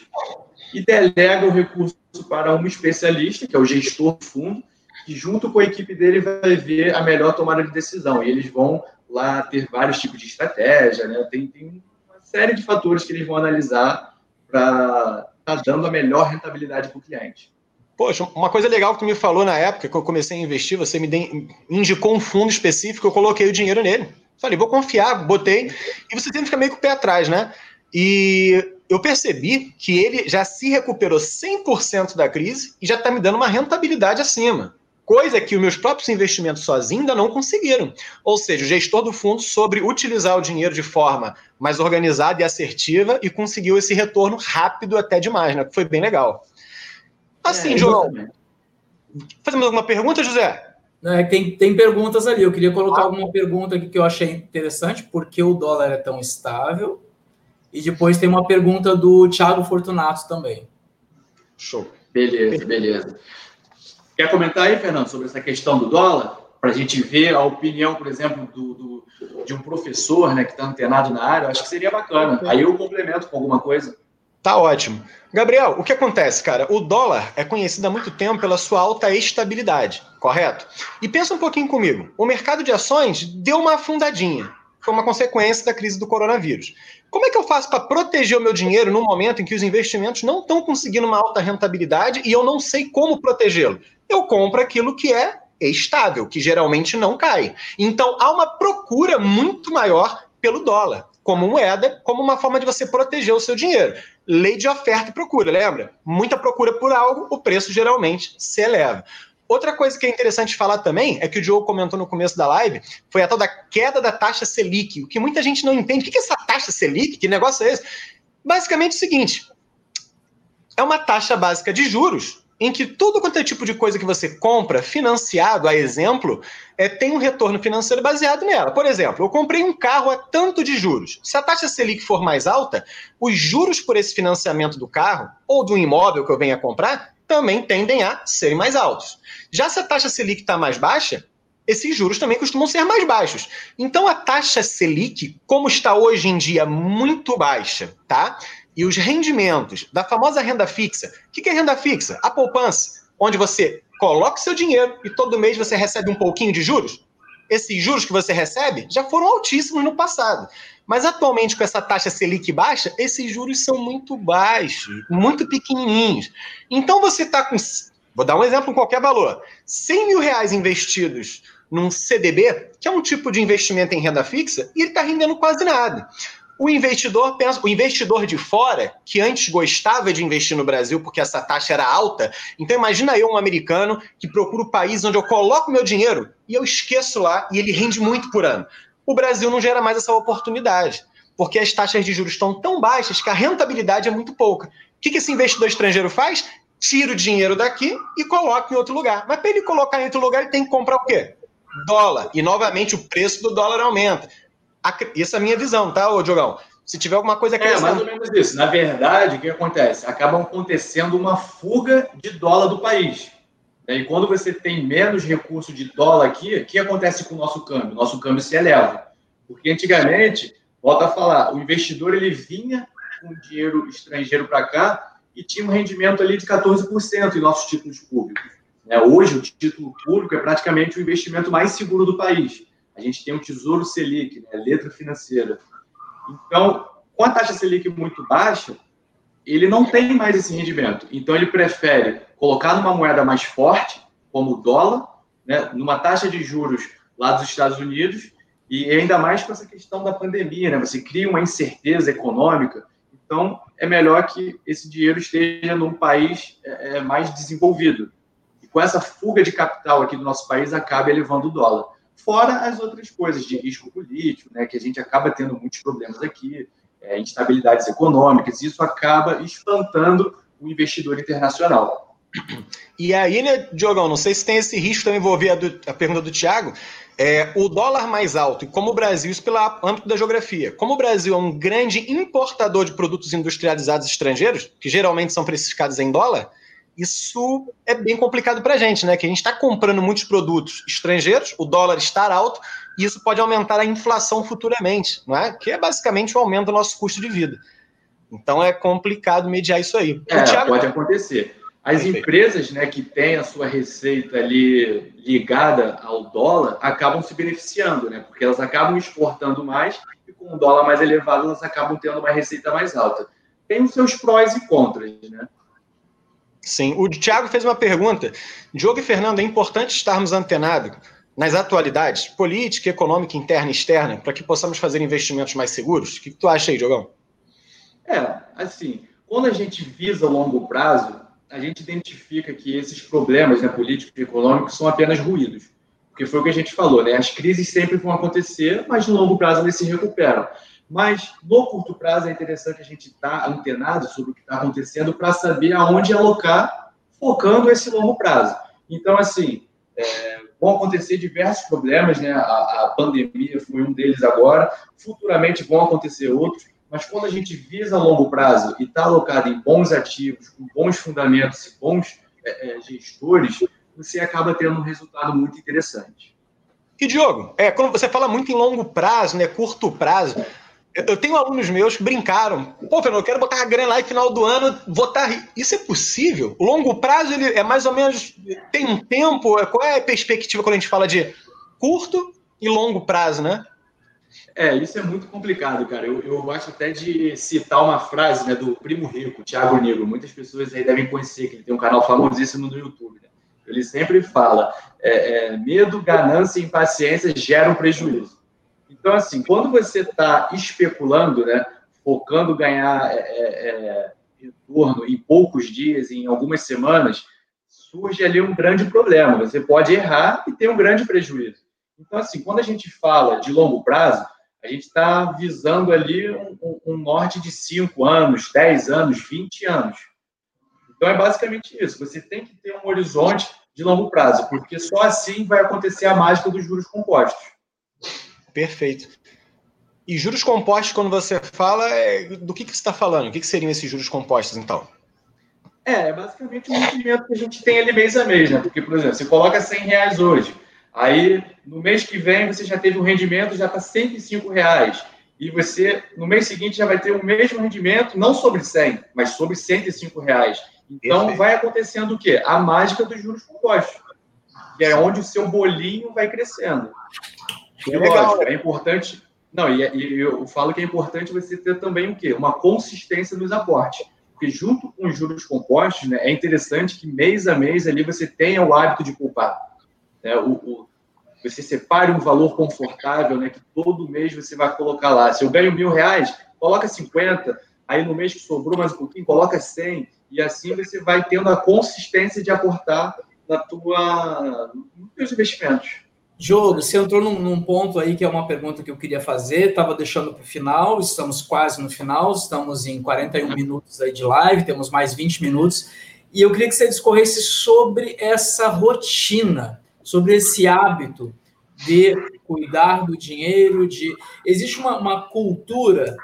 e delega o recurso para um especialista, que é o gestor do fundo, que junto com a equipe dele vai ver a melhor tomada de decisão. E eles vão lá ter vários tipos de estratégia, né? Tem, tem uma série de fatores que eles vão analisar para estar tá dando a melhor rentabilidade para o cliente. Poxa, uma coisa legal que tu me falou na época que eu comecei a investir, você me indicou um fundo específico, eu coloquei o dinheiro nele. Falei, vou confiar, botei. E você sempre fica meio com o pé atrás, né? E eu percebi que ele já se recuperou 100% da crise e já está me dando uma rentabilidade acima. Coisa que os meus próprios investimentos sozinhos ainda não conseguiram. Ou seja, o gestor do fundo sobre utilizar o dinheiro de forma mais organizada e assertiva e conseguiu esse retorno rápido até demais, né? Foi bem legal. Assim, é, João. Fazemos alguma pergunta, José? É, tem, tem perguntas ali. Eu queria colocar alguma pergunta aqui que eu achei interessante, porque o dólar é tão estável. E depois tem uma pergunta do Thiago Fortunato também. Show. Beleza, beleza. Quer comentar aí, Fernando, sobre essa questão do dólar? Para a gente ver a opinião, por exemplo, do, do de um professor né, que está antenado na área, acho que seria bacana. Aí eu complemento com alguma coisa. Tá ótimo. Gabriel, o que acontece, cara? O dólar é conhecido há muito tempo pela sua alta estabilidade, correto? E pensa um pouquinho comigo. O mercado de ações deu uma afundadinha. Foi uma consequência da crise do coronavírus. Como é que eu faço para proteger o meu dinheiro no momento em que os investimentos não estão conseguindo uma alta rentabilidade e eu não sei como protegê-lo? Eu compro aquilo que é estável, que geralmente não cai. Então há uma procura muito maior pelo dólar como moeda, como uma forma de você proteger o seu dinheiro. Lei de oferta e procura, lembra? Muita procura por algo, o preço geralmente se eleva. Outra coisa que é interessante falar também é que o Diogo comentou no começo da live foi a tal da queda da taxa Selic, o que muita gente não entende. O que é essa taxa Selic? Que negócio é esse? Basicamente é o seguinte: é uma taxa básica de juros em que tudo quanto é tipo de coisa que você compra financiado, a exemplo, é, tem um retorno financeiro baseado nela. Por exemplo, eu comprei um carro a tanto de juros. Se a taxa Selic for mais alta, os juros por esse financiamento do carro ou do imóvel que eu venha comprar também tendem a serem mais altos. Já se a taxa Selic está mais baixa, esses juros também costumam ser mais baixos. Então a taxa Selic, como está hoje em dia muito baixa, tá? E os rendimentos da famosa renda fixa. O que é renda fixa? A poupança, onde você coloca seu dinheiro e todo mês você recebe um pouquinho de juros. Esses juros que você recebe já foram altíssimos no passado. Mas atualmente, com essa taxa Selic baixa, esses juros são muito baixos, muito pequenininhos. Então você está com. Vou dar um exemplo com qualquer valor: 100 mil reais investidos num CDB, que é um tipo de investimento em renda fixa, e ele está rendendo quase nada. O investidor pensa, o investidor de fora, que antes gostava de investir no Brasil porque essa taxa era alta, então imagina eu, um americano, que procura o país onde eu coloco meu dinheiro e eu esqueço lá e ele rende muito por ano o Brasil não gera mais essa oportunidade, porque as taxas de juros estão tão baixas que a rentabilidade é muito pouca. O que esse investidor estrangeiro faz? Tira o dinheiro daqui e coloca em outro lugar. Mas para ele colocar em outro lugar, ele tem que comprar o quê? Dólar. E novamente o preço do dólar aumenta. Essa é a minha visão, tá, ô Diogão? Se tiver alguma coisa que. É, mais ou menos isso. Na verdade, o que acontece? Acaba acontecendo uma fuga de dólar do país. Né? E quando você tem menos recurso de dólar aqui, o que acontece com o nosso câmbio? Nosso câmbio se eleva. Porque antigamente, volta a falar, o investidor ele vinha com dinheiro estrangeiro para cá e tinha um rendimento ali de 14% em nossos títulos públicos. Né? Hoje, o título público é praticamente o investimento mais seguro do país. A gente tem o Tesouro Selic, né? letra financeira. Então, com a taxa Selic muito baixa, ele não tem mais esse rendimento. Então, ele prefere colocar numa moeda mais forte, como o dólar, né, numa taxa de juros lá dos Estados Unidos, e ainda mais com essa questão da pandemia, né? Você cria uma incerteza econômica, então é melhor que esse dinheiro esteja num país é, é mais desenvolvido. E com essa fuga de capital aqui do nosso país, acaba elevando o dólar. Fora as outras coisas de risco político, né? Que a gente acaba tendo muitos problemas aqui, é, instabilidades econômicas, e isso acaba espantando o investidor internacional. E aí, né, Diogão, não sei se tem esse risco também, ouvir a, do, a pergunta do Tiago. É, o dólar mais alto, e como o Brasil, isso pelo âmbito da geografia, como o Brasil é um grande importador de produtos industrializados estrangeiros, que geralmente são precificados em dólar, isso é bem complicado para a gente, né? Que a gente está comprando muitos produtos estrangeiros, o dólar está alto, e isso pode aumentar a inflação futuramente, não é? Que é basicamente o aumento do nosso custo de vida. Então é complicado mediar isso aí. É, Thiago... pode acontecer. As empresas né, que têm a sua receita ali ligada ao dólar acabam se beneficiando, né? Porque elas acabam exportando mais e com o dólar mais elevado elas acabam tendo uma receita mais alta. Tem os seus prós e contras, né? Sim. O Thiago fez uma pergunta. Diogo e Fernando, é importante estarmos antenados nas atualidades, política, econômica, interna e externa, para que possamos fazer investimentos mais seguros? O que, tu acha aí, Diogão? É, assim, quando a gente visa longo prazo, a gente identifica que esses problemas né, políticos e econômicos são apenas ruídos. Porque foi o que a gente falou, né? As crises sempre vão acontecer, mas no longo prazo eles se recuperam. Mas no curto prazo é interessante a gente estar tá antenado sobre o que está acontecendo para saber aonde alocar, focando esse longo prazo. Então, assim, é, vão acontecer diversos problemas, né? A, a pandemia foi um deles agora, futuramente vão acontecer outros mas quando a gente visa longo prazo e está alocado em bons ativos, com bons fundamentos e bons é, é, gestores, você acaba tendo um resultado muito interessante. E Diogo, é, quando você fala muito em longo prazo, né, curto prazo, eu tenho alunos meus que brincaram. Pô, Fernando, eu quero botar a grana lá e final do ano votar. Isso é possível? O longo prazo ele é mais ou menos. Tem um tempo? Qual é a perspectiva quando a gente fala de curto e longo prazo, né? É, isso é muito complicado, cara. Eu, eu acho até de citar uma frase né, do Primo Rico, Thiago Negro. Muitas pessoas aí devem conhecer, que ele tem um canal famosíssimo no YouTube. Né? Ele sempre fala: é, é, medo, ganância e impaciência geram prejuízo. Então, assim, quando você está especulando, né, focando ganhar é, é, é, retorno em poucos dias, em algumas semanas, surge ali um grande problema. Você pode errar e ter um grande prejuízo. Então, assim, quando a gente fala de longo prazo, a gente está visando ali um, um, norte de 5 anos, 10 anos, 20 anos. Então, é basicamente isso. Você tem que ter um horizonte de longo prazo, porque só assim vai acontecer a mágica dos juros compostos. Perfeito. E juros compostos, quando você fala, é... do que, que você está falando? O que, que seriam esses juros compostos, então? É, é basicamente um rendimento que a gente tem ali mês a mês, né? Porque, por exemplo, você coloca 100 reais hoje, aí no mês que vem você já teve um rendimento, já está 105 reais. E você, no mês seguinte, já vai ter o mesmo rendimento, não sobre 100, mas sobre 105 reais. Então, Perfeito. vai acontecendo o quê? A mágica dos juros compostos, que é onde o seu bolinho vai crescendo. É legal. Lógico, é importante. Não, e, e, eu falo que é importante você ter também o quê? Uma consistência nos aportes. Porque junto com os juros compostos, né, é interessante que mês a mês ali você tenha o hábito de poupar. Né? O, o, você separe um valor confortável, né, que todo mês você vai colocar lá. Se eu ganho mil reais, coloca 50. Aí no mês que sobrou mais um pouquinho, coloca 100. E assim você vai tendo a consistência de aportar na tua, nos teus investimentos. Diogo, você entrou num, num, ponto aí que é uma pergunta que eu queria fazer, estava deixando para o final, estamos quase no final, estamos em 41 minutos aí de live, temos mais 20 minutos, e eu queria que você discorresse sobre essa rotina, sobre esse hábito de cuidar do dinheiro, de... Existe uma, uma cultura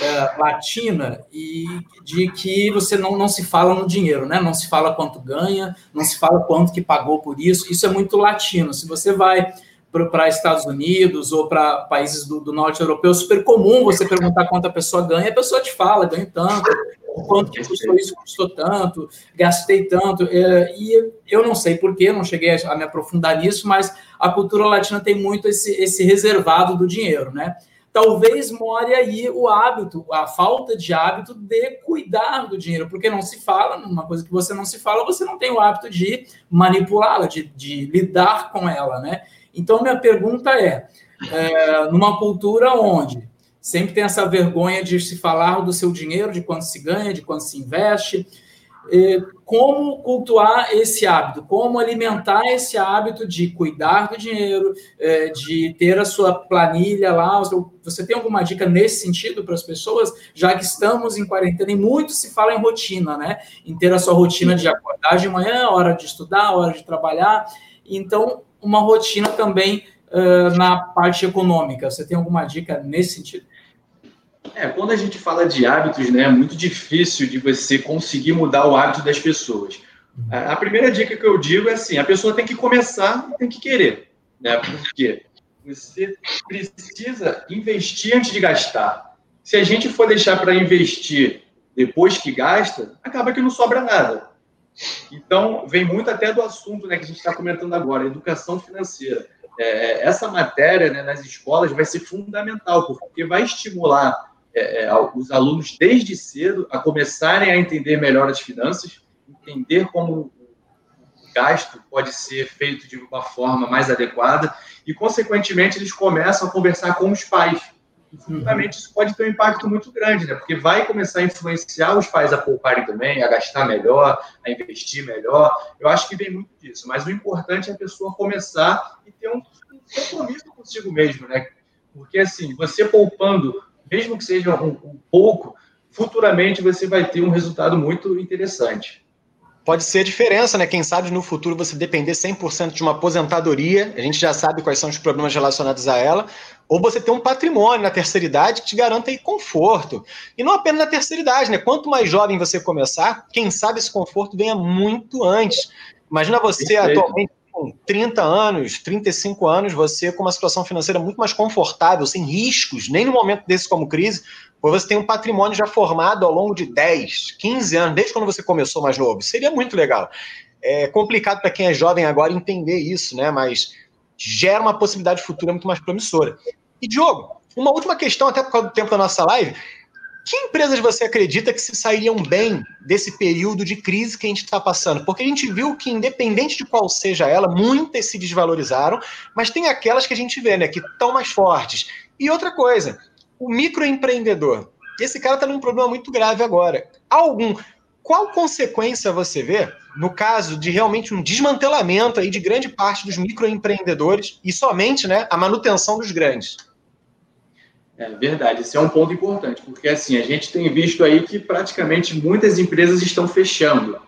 é, latina e de que você não, não se fala no dinheiro, né? Não se fala quanto ganha, não se fala quanto que pagou por isso. Isso é muito latino. Se você vai para Estados Unidos ou para países do, do, norte europeu, é super comum você perguntar quanto a pessoa ganha, a pessoa te fala, ganha tanto, quanto que custou isso, custou tanto, gastei tanto, é, e eu não sei porquê, não cheguei a me aprofundar nisso, mas a cultura latina tem muito esse, esse reservado do dinheiro, né? Talvez more aí o hábito, a falta de hábito de cuidar do dinheiro, porque não se fala, uma coisa que você não se fala, você não tem o hábito de manipulá-la, de, de, lidar com ela, né? Então, minha pergunta é, é, numa cultura onde sempre tem essa vergonha de se falar do seu dinheiro, de quanto se ganha, de quanto se investe, como cultuar esse hábito, como alimentar esse hábito de cuidar do dinheiro, é, de ter a sua planilha lá. Você tem alguma dica nesse sentido para as pessoas, já que estamos em quarentena e muito se fala em rotina, né? Em ter a sua rotina de acordar de manhã, hora de estudar, hora de trabalhar. Então, uma rotina também na parte econômica. Você tem alguma dica nesse sentido? É, quando a gente fala de hábitos, né, é muito difícil de você conseguir mudar o hábito das pessoas. A primeira dica que eu digo é assim: a pessoa tem que começar e tem que querer. Né? Porque você precisa investir antes de gastar. Se a gente for deixar para investir depois que gasta, acaba que não sobra nada. Então, vem muito até do assunto né, que a gente está comentando agora, educação financeira. É, essa matéria né, nas escolas vai ser fundamental, porque vai estimular é, é os alunos desde cedo a começarem a entender melhor as finanças, entender como o gasto pode ser feito de uma forma mais adequada e, consequentemente, eles começam a conversar com os pais. E, futuramente, isso pode ter um impacto muito grande, né? Porque vai começar a influenciar os pais a pouparem também, a gastar melhor, a investir melhor. Eu acho que vem muito disso. Mas o importante é a pessoa começar e ter um compromisso consigo mesmo, né? Porque, assim, você poupando mesmo que seja um, um pouco, futuramente você vai ter um resultado muito interessante pode ser a diferença, né? Quem sabe no futuro você depender 100% de uma aposentadoria, a gente já sabe quais são os problemas relacionados a ela, ou você ter um patrimônio na terceira idade que te garanta aí conforto. E não apenas na terceira idade, né? Quanto mais jovem você começar, quem sabe esse conforto venha muito antes. Imagina você Perfeito. atualmente com 30 anos, 35 anos, você com uma situação financeira muito mais confortável, sem riscos, nem no momento desse como crise, pois você tem um patrimônio já formado ao longo de 10, 15 anos, desde quando você começou mais novo. Seria muito legal. É complicado para quem é jovem agora entender isso, né? Mas gera uma possibilidade futura muito mais promissora. E, Diogo, uma última questão, até por causa do tempo da nossa live. Que empresas você acredita que se sairiam bem desse período de crise que a gente está passando? Porque a gente viu que, independente de qual seja ela, muitas se desvalorizaram, mas tem aquelas que a gente vê, né, que estão mais fortes. E outra coisa, o microempreendedor. Esse cara está num problema muito grave agora. Algum qual consequência você vê no caso de realmente um desmantelamento aí de grande parte dos microempreendedores e somente né, a manutenção dos grandes? É verdade, esse é um ponto importante, porque assim, a gente tem visto aí que praticamente muitas empresas estão fechando.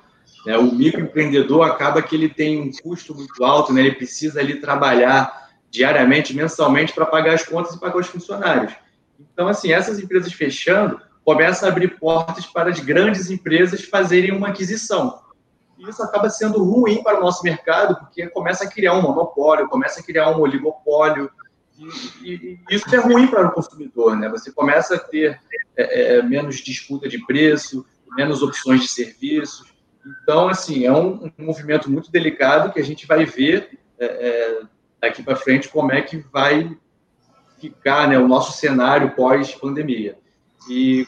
Né? O microempreendedor acaba que ele tem um custo muito alto, né? ele precisa ali trabalhar diariamente, mensalmente, para pagar as contas e pagar os funcionários. Então, assim, essas empresas fechando, começa a abrir portas para as grandes empresas fazerem uma aquisição. E isso acaba sendo ruim para o nosso mercado, porque começa a criar um monopólio, começa a criar um oligopólio, e, e, isso é ruim para o consumidor, né? Você começa a ter é, é, menos disputa de preço, menos opções de serviços. Então, assim, é um, um movimento muito delicado que a gente vai ver é, é daqui para frente como é que vai ficar né, o nosso cenário pós-pandemia. E,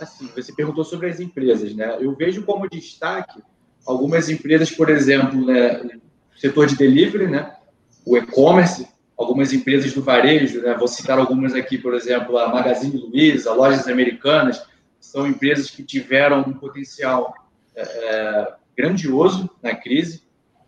assim, você perguntou sobre as empresas, né? Eu vejo como destaque algumas empresas, por exemplo, né, o setor de delivery, né? O e-commerce, algumas empresas do varejo, né? vou citar algumas aqui, por exemplo, a Magazine Luiza, lojas americanas, são empresas que tiveram um potencial é, é, grandioso na crise,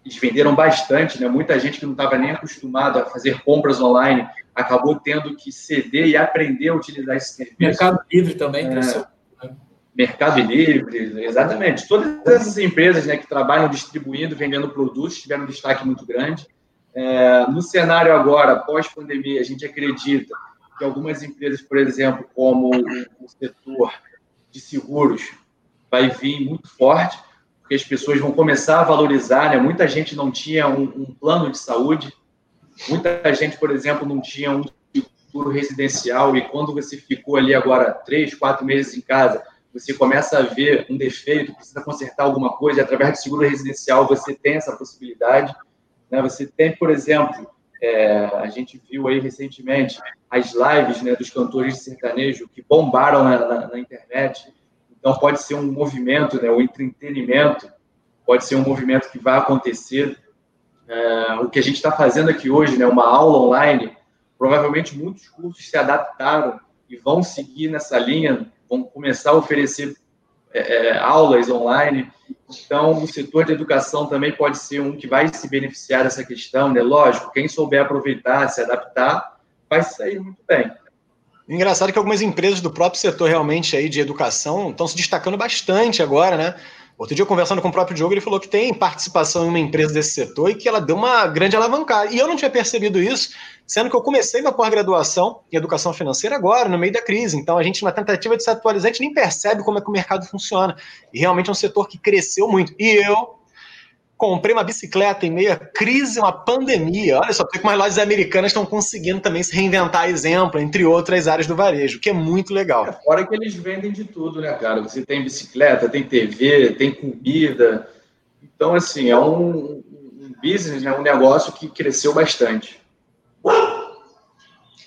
eles venderam bastante, né? muita gente que não estava nem acostumada a fazer compras online acabou tendo que ceder e aprender a utilizar esse serviço. Mercado Livre também cresceu. É, Mercado Livre, exatamente. Todas essas empresas né, que trabalham distribuindo, vendendo produtos, tiveram um destaque muito grande. É, no cenário agora, pós-pandemia, a gente acredita que algumas empresas, por exemplo, como o, setor de seguros, vai vir muito forte, porque as pessoas vão começar a valorizar, né? Muita gente não tinha um, um plano de saúde, muita gente, por exemplo, não tinha um seguro residencial, e quando você ficou ali agora três, quatro meses em casa, você começa a ver um defeito, precisa consertar alguma coisa, e através do seguro residencial você tem essa possibilidade. Né? Você tem, por exemplo, é, a gente viu aí recentemente as lives né, dos cantores de sertanejo que bombaram na, na, na internet. Então, pode ser um movimento, né, o entretenimento, pode ser um movimento que vai acontecer. É, o que a gente está fazendo aqui hoje, né, uma aula online, provavelmente muitos cursos se adaptaram e vão seguir nessa linha, vão começar a oferecer é, é aulas online. Então, o setor de educação também pode ser um que vai se beneficiar dessa questão, né? Lógico, quem souber aproveitar, se adaptar, vai sair muito bem. Engraçado que algumas empresas do próprio setor realmente aí de educação estão se destacando bastante agora, né? Outro dia, conversando com o próprio Diogo, ele falou que tem participação em uma empresa desse setor e que ela deu uma grande alavancada. E eu não tinha percebido isso, sendo que eu comecei minha pós-graduação em educação financeira agora, no meio da crise. Então, a gente, na tentativa de se atualizar, a gente nem percebe como é que o mercado funciona. E realmente é um setor que cresceu muito. E eu comprei uma bicicleta em meio à crise, uma pandemia. Olha só, como as lojas americanas estão conseguindo também se reinventar, exemplo, entre outras áreas do varejo, que é muito legal. É, fora que eles vendem de tudo, né, cara? Você tem bicicleta, tem TV, tem comida. Então, assim, é um, um business, né, um negócio que cresceu bastante.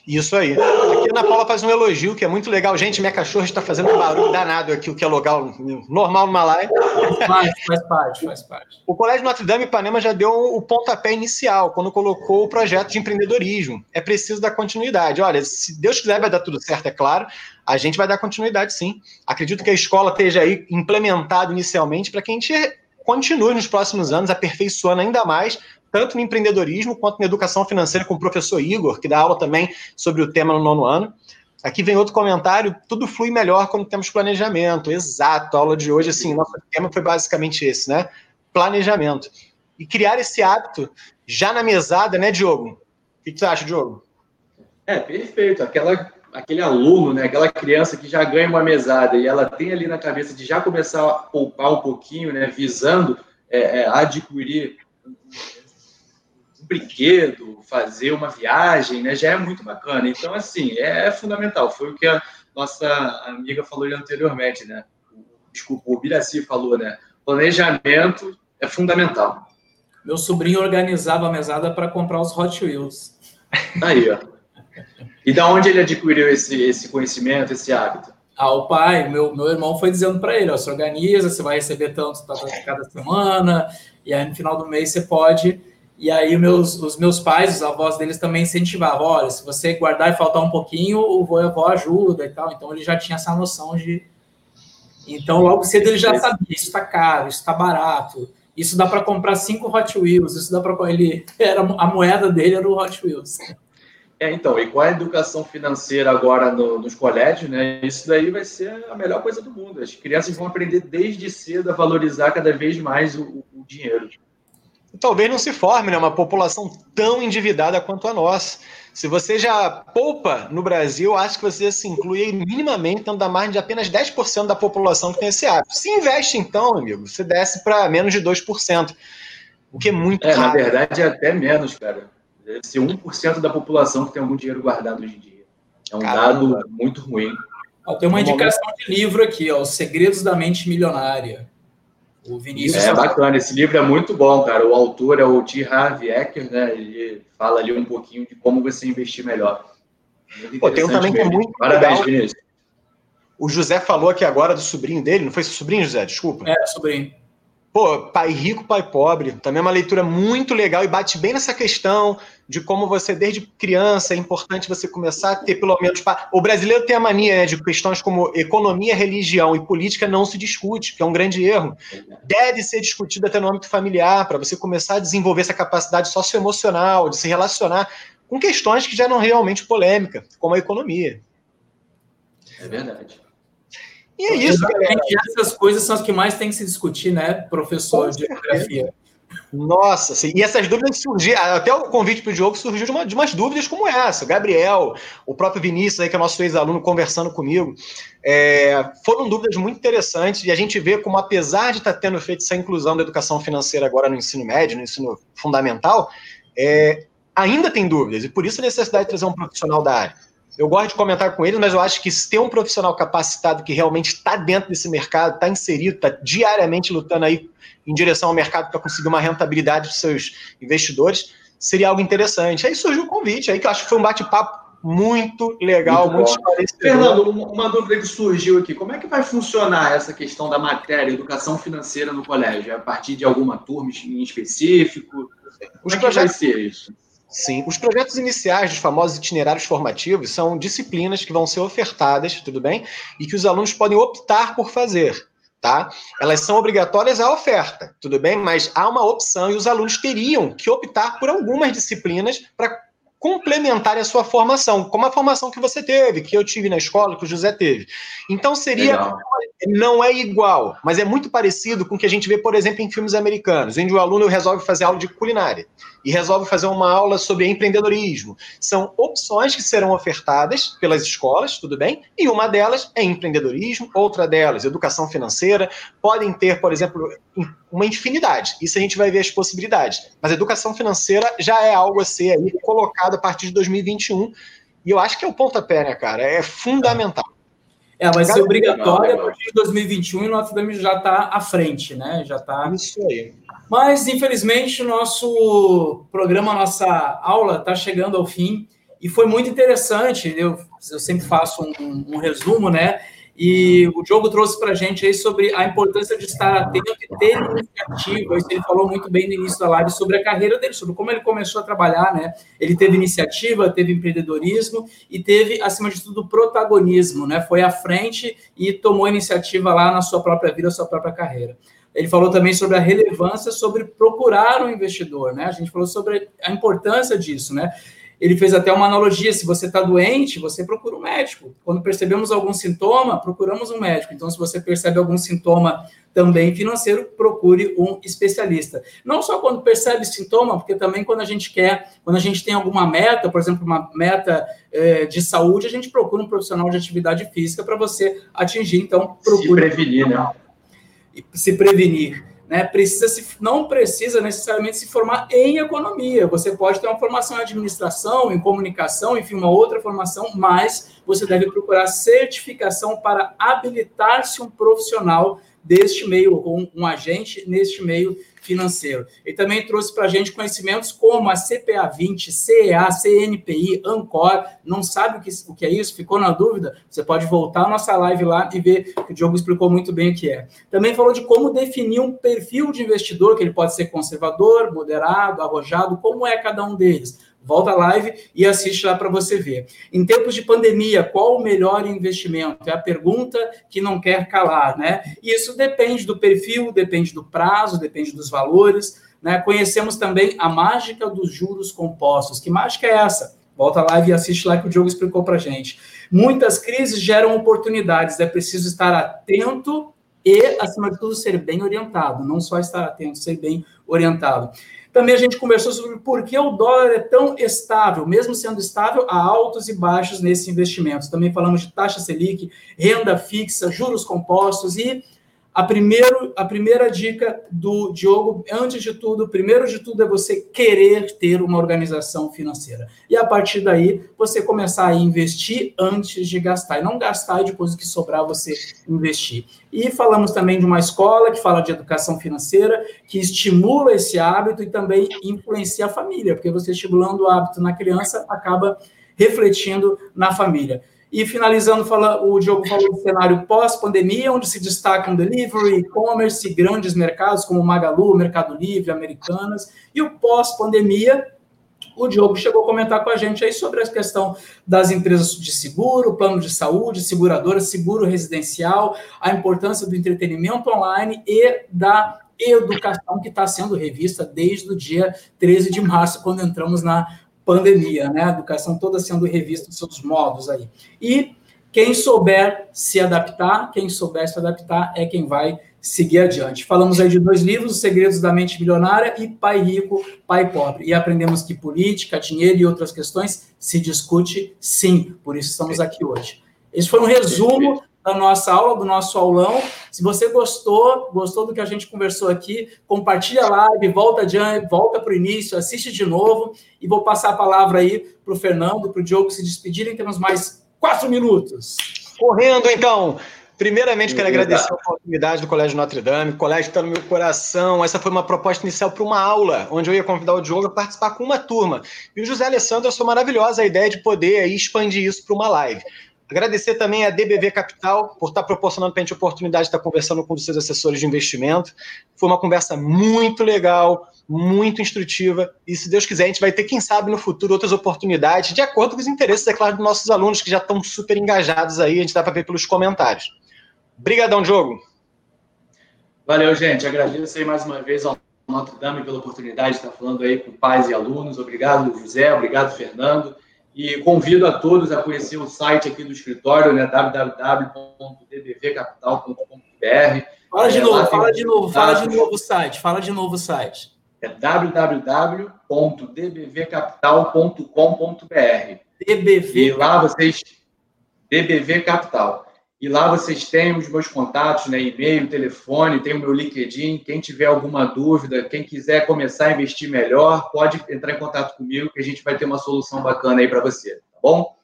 Isso aí. Aqui a Ana Paula faz um elogio que é muito legal. Gente, minha cachorra está fazendo um barulho danado aqui, o que é local, normal numa live. Faz, faz parte, faz parte. O Colégio Notre Dame Ipanema já deu o pontapé inicial, quando colocou o projeto de empreendedorismo. É preciso dar continuidade. Olha, se Deus quiser, vai dar tudo certo, é claro. A gente vai dar continuidade, sim. Acredito que a escola esteja aí implementada inicialmente para que a gente continue nos próximos anos aperfeiçoando ainda mais tanto no empreendedorismo quanto na educação financeira com o professor Igor, que dá aula também sobre o tema no nono ano. Aqui vem outro comentário, tudo flui melhor quando temos planejamento. Exato, a aula de hoje, assim, nosso tema foi basicamente esse, né? Planejamento. E criar esse hábito já na mesada, né, Diogo? O que você acha, Diogo? É, perfeito. Aquela, aquele aluno, né, aquela criança que já ganha uma mesada e ela tem ali na cabeça de já começar a poupar um pouquinho, né, visando é, é, adquirir brinquedo, fazer uma viagem, né, já é muito bacana. Então, assim, é, é fundamental. Foi o que a nossa amiga falou anteriormente, né? Desculpa, o Biraci falou, né? Planejamento é fundamental. Meu sobrinho organizava a mesada para comprar os Hot Wheels. Aí, ó. E da onde ele adquiriu esse, esse conhecimento, esse hábito? Ah, o pai, meu, meu irmão foi dizendo para ele, ó, se organiza, você vai receber tanto cada semana, e aí no final do mês você pode e aí meus, os meus pais, os avós deles também incentivavam, olha, se você guardar e faltar um pouquinho, o vovô ajuda e tal. Então ele já tinha essa noção de, Então, logo cedo ele já sabia, isso está caro, isso está barato, isso dá para comprar cinco Hot Wheels, isso dá para ele era a moeda dele era o Hot Wheels. É, então, e com a educação financeira agora no, nos colégios, né? Isso daí vai ser a melhor coisa do mundo. As crianças vão aprender desde cedo a valorizar cada vez mais o, o dinheiro. Talvez não se forme né, uma população tão endividada quanto a nossa. Se você já poupa no Brasil, acho que você se inclui minimamente dentro da margem de apenas 10% da população que tem esse hábito. Se investe, então, amigo, você desce para menos de 2%, o que é muito é, Na verdade, é até menos, cara. Deve ser 1% da população que tem algum dinheiro guardado hoje em dia. É um Caramba. dado muito ruim. Ó, tem uma indicação de livro aqui, ó, Os Segredos da Mente Milionária. O Vinícius. É bacana, esse livro é muito bom, cara. O autor é o T. Harvey Eker, né? Ele fala ali um pouquinho de como você investir melhor. Pô, tem um também que é muito. Parabéns, legal. Vinícius. O José falou aqui agora do sobrinho dele, não foi seu sobrinho, José? Desculpa. É, sobrinho. Pô, Pai Rico, Pai Pobre, também é uma leitura muito legal e bate bem nessa questão de como você, desde criança, é importante você começar a ter pelo menos. O brasileiro tem a mania né, de questões como economia, religião e política não se discute, que é um grande erro. Deve ser discutido até no âmbito familiar, para você começar a desenvolver essa capacidade socioemocional, de se relacionar com questões que já não realmente polêmica, como a economia. É verdade. E é isso, galera. Essas coisas são as que mais tem que se discutir, né, professor de geografia. Nossa, sim. e essas dúvidas surgiram, até o convite para o Diogo surgiu de, uma, de umas dúvidas como essa. O Gabriel, o próprio Vinícius, aí, que é nosso ex-aluno, conversando comigo. É, foram dúvidas muito interessantes e a gente vê como, apesar de estar tá tendo feito essa inclusão da educação financeira agora no ensino médio, no ensino fundamental, é, ainda tem dúvidas e por isso a necessidade de trazer um profissional da área. Eu gosto de comentar com eles, mas eu acho que se tem um profissional capacitado que realmente está dentro desse mercado, está inserido, está diariamente lutando aí em direção ao mercado para conseguir uma rentabilidade dos seus investidores, seria algo interessante. Aí surgiu o convite, aí que eu acho que foi um bate-papo muito legal, muito, muito Fernando, uma dúvida que surgiu aqui: como é que vai funcionar essa questão da matéria educação financeira no colégio? É a partir de alguma turma em específico? Como é que vai ser isso? Sim, os projetos iniciais dos famosos itinerários formativos são disciplinas que vão ser ofertadas, tudo bem? E que os alunos podem optar por fazer, tá? Elas são obrigatórias à oferta, tudo bem? Mas há uma opção e os alunos teriam que optar por algumas disciplinas para complementar a sua formação, como a formação que você teve, que eu tive na escola, que o José teve. Então seria Legal. não é igual, mas é muito parecido com o que a gente vê, por exemplo, em filmes americanos, onde o aluno resolve fazer aula de culinária e resolve fazer uma aula sobre empreendedorismo. São opções que serão ofertadas pelas escolas, tudo bem? E uma delas é empreendedorismo, outra delas educação financeira, podem ter, por exemplo, uma infinidade. Isso a gente vai ver as possibilidades. Mas educação financeira já é algo a ser aí colocado a partir de 2021. E eu acho que é o pontapé, né, cara? É fundamental. É, vai ser obrigatória a partir de 2021 e Notre Dame já está à frente, né? Já está. Isso aí. Mas, infelizmente, o nosso programa, nossa aula está chegando ao fim e foi muito interessante. Eu, eu sempre faço um, um resumo, né? E o Diogo trouxe para a gente aí sobre a importância de estar atento e ter iniciativa. Ele falou muito bem no início da live sobre a carreira dele, sobre como ele começou a trabalhar, né? Ele teve iniciativa, teve empreendedorismo e teve, acima de tudo, protagonismo, né? Foi à frente e tomou iniciativa lá na sua própria vida, na sua própria carreira. Ele falou também sobre a relevância sobre procurar um investidor, né? A gente falou sobre a importância disso, né? Ele fez até uma analogia: se você está doente, você procura um médico. Quando percebemos algum sintoma, procuramos um médico. Então, se você percebe algum sintoma também financeiro, procure um especialista. Não só quando percebe sintoma, porque também quando a gente quer, quando a gente tem alguma meta, por exemplo, uma meta é, de saúde, a gente procura um profissional de atividade física para você atingir. Então, procure. Se prevenir, né? Se prevenir né, precisa se, não precisa necessariamente se formar em economia. Você pode ter uma formação em administração, em comunicação, enfim, uma outra formação, mas você deve procurar certificação para habilitar-se um profissional deste meio, um, um agente neste meio financeiro. Ele também trouxe para a gente conhecimentos como a CPA 20, CEA, CNPI, Ancor. Não sabe o que, o que é isso? Ficou na dúvida? Você pode voltar à nossa live lá e ver que o Diogo explicou muito bem o que é. Também falou de como definir um perfil de investidor, que ele pode ser conservador, moderado, arrojado, como é cada um deles volta a live e assiste lá para você ver. Em tempos de pandemia, qual o melhor investimento? É a pergunta que não quer calar, né? E isso depende do perfil, depende do prazo, depende dos valores. Né? Conhecemos também a mágica dos juros compostos. Que mágica é essa? Volta a live e assiste lá que o Diogo explicou para gente. Muitas crises geram oportunidades, é preciso estar atento e, acima de tudo, ser bem orientado. Não só estar atento, ser bem orientado. Também a gente conversou sobre por que o dólar é tão estável, mesmo sendo estável, há altos e baixos nesses investimentos. Também falamos de taxa Selic, renda fixa, juros compostos e a, primeiro, a primeira dica do Diogo, antes de tudo, primeiro de tudo é você querer ter uma organização financeira. E a partir daí, você começar a investir antes de gastar. E não gastar e depois que sobrar você investir. E falamos também de uma escola que fala de educação financeira, que estimula esse hábito e também influencia a família, porque você estimulando o hábito na criança acaba refletindo na família. E finalizando, fala, o Diogo falou do cenário pós-pandemia, onde se destacam delivery, e-commerce, grandes mercados como Magalu, Mercado Livre, Americanas. E o pós-pandemia, o Diogo chegou a comentar com a gente aí sobre a questão das empresas de seguro, plano de saúde, seguradora, seguro residencial, a importância do entretenimento online e da educação que está sendo revista desde o dia 13 de março, quando entramos na pandemia, né? A educação toda sendo revista os seus modos aí. E quem souber se adaptar, quem souber se adaptar é quem vai seguir adiante. Falamos aí de dois livros, Os Segredos da Mente Milionária e Pai Rico, Pai Pobre. E aprendemos que política, dinheiro e outras questões se discute sim, por isso estamos aqui hoje. Esse foi um resumo da nossa aula, do nosso aulão. Se você gostou, gostou do que a gente conversou aqui, compartilha a live, volta adiante, volta para o início, assiste de novo e vou passar a palavra aí para o Fernando, para o Diogo se despedirem. Temos mais quatro minutos. Correndo, então. Primeiramente, quero agradecer a oportunidade do Colégio Notre Dame. O colégio está no meu coração. Essa foi uma proposta inicial para uma aula, onde eu ia convidar o Diogo a participar com uma turma. E o José Alessandro achou maravilhosa a ideia de poder aí, expandir isso para uma live. Agradecer também a DBV Capital por estar proporcionando para a gente a oportunidade de estar conversando com os seus assessores de investimento. Foi uma conversa muito legal, muito instrutiva, e se Deus quiser, a gente vai ter, quem sabe, no futuro, outras oportunidades, de acordo com os interesses, é claro, dos nossos alunos, que já estão super engajados aí, a gente dá para ver pelos comentários. Obrigadão, Diogo. Valeu, gente. Agradeço aí mais uma vez ao Notre Dame pela oportunidade de estar falando aí com pais e alunos. Obrigado, José. Obrigado, Fernando. E convido a todos a conhecer o site aqui do escritório, né, www.dbvcapital.com.br. Fala de é, novo, fala de novo, fala de novo o site, fala de novo o site. É www.dbvcapital.com.br. DBV E lá vocês DBV Capital. E lá vocês têm os meus contatos, né? E-mail, telefone, tem o meu LinkedIn. Quem tiver alguma dúvida, quem quiser começar a investir melhor, pode entrar em contato comigo que a gente vai ter uma solução bacana aí para você, tá bom?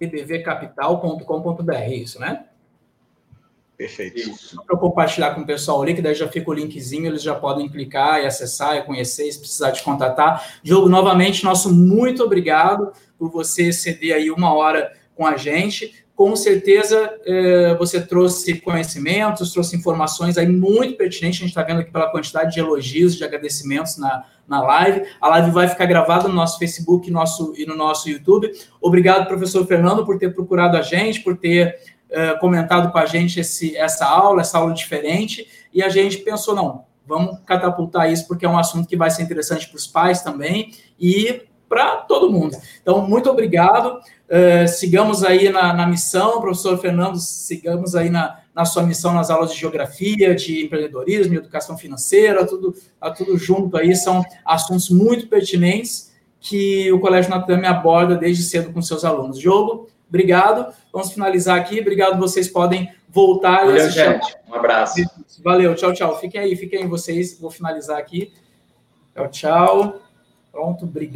bbvcapital.com.br, é isso, né? Perfeito. Isso. Para compartilhar com o pessoal o link, daí já fica o linkzinho, eles já podem clicar e acessar e conhecer, se precisar de contatar. Diogo, novamente, nosso muito obrigado por você ceder aí uma hora com a gente com certeza é, você trouxe conhecimentos, trouxe informações aí muito pertinentes. A gente está vendo aqui pela quantidade de elogios, de agradecimentos na, na live. A live vai ficar gravada no nosso Facebook nosso, e no nosso YouTube. Obrigado, professor Fernando, por ter procurado a gente, por ter é, comentado com a gente esse, essa aula, essa aula diferente. E a gente pensou, não, vamos catapultar isso, porque é um assunto que vai ser interessante para os pais também. E para todo mundo. Então, muito obrigado. Uh, sigamos aí na, na, missão, professor Fernando, sigamos aí na, na, sua missão nas aulas de geografia, de empreendedorismo, de educação financeira, tudo, tá tudo junto aí, são assuntos muito pertinentes que o Colégio Notre Dame aborda desde cedo com seus alunos. Diogo, obrigado. Vamos finalizar aqui. Obrigado, vocês podem voltar Valeu, gente. Um abraço. Valeu, tchau, tchau. Fiquem aí, fiquem aí vocês. Vou finalizar aqui. Tchau, tchau. Pronto, obrigado.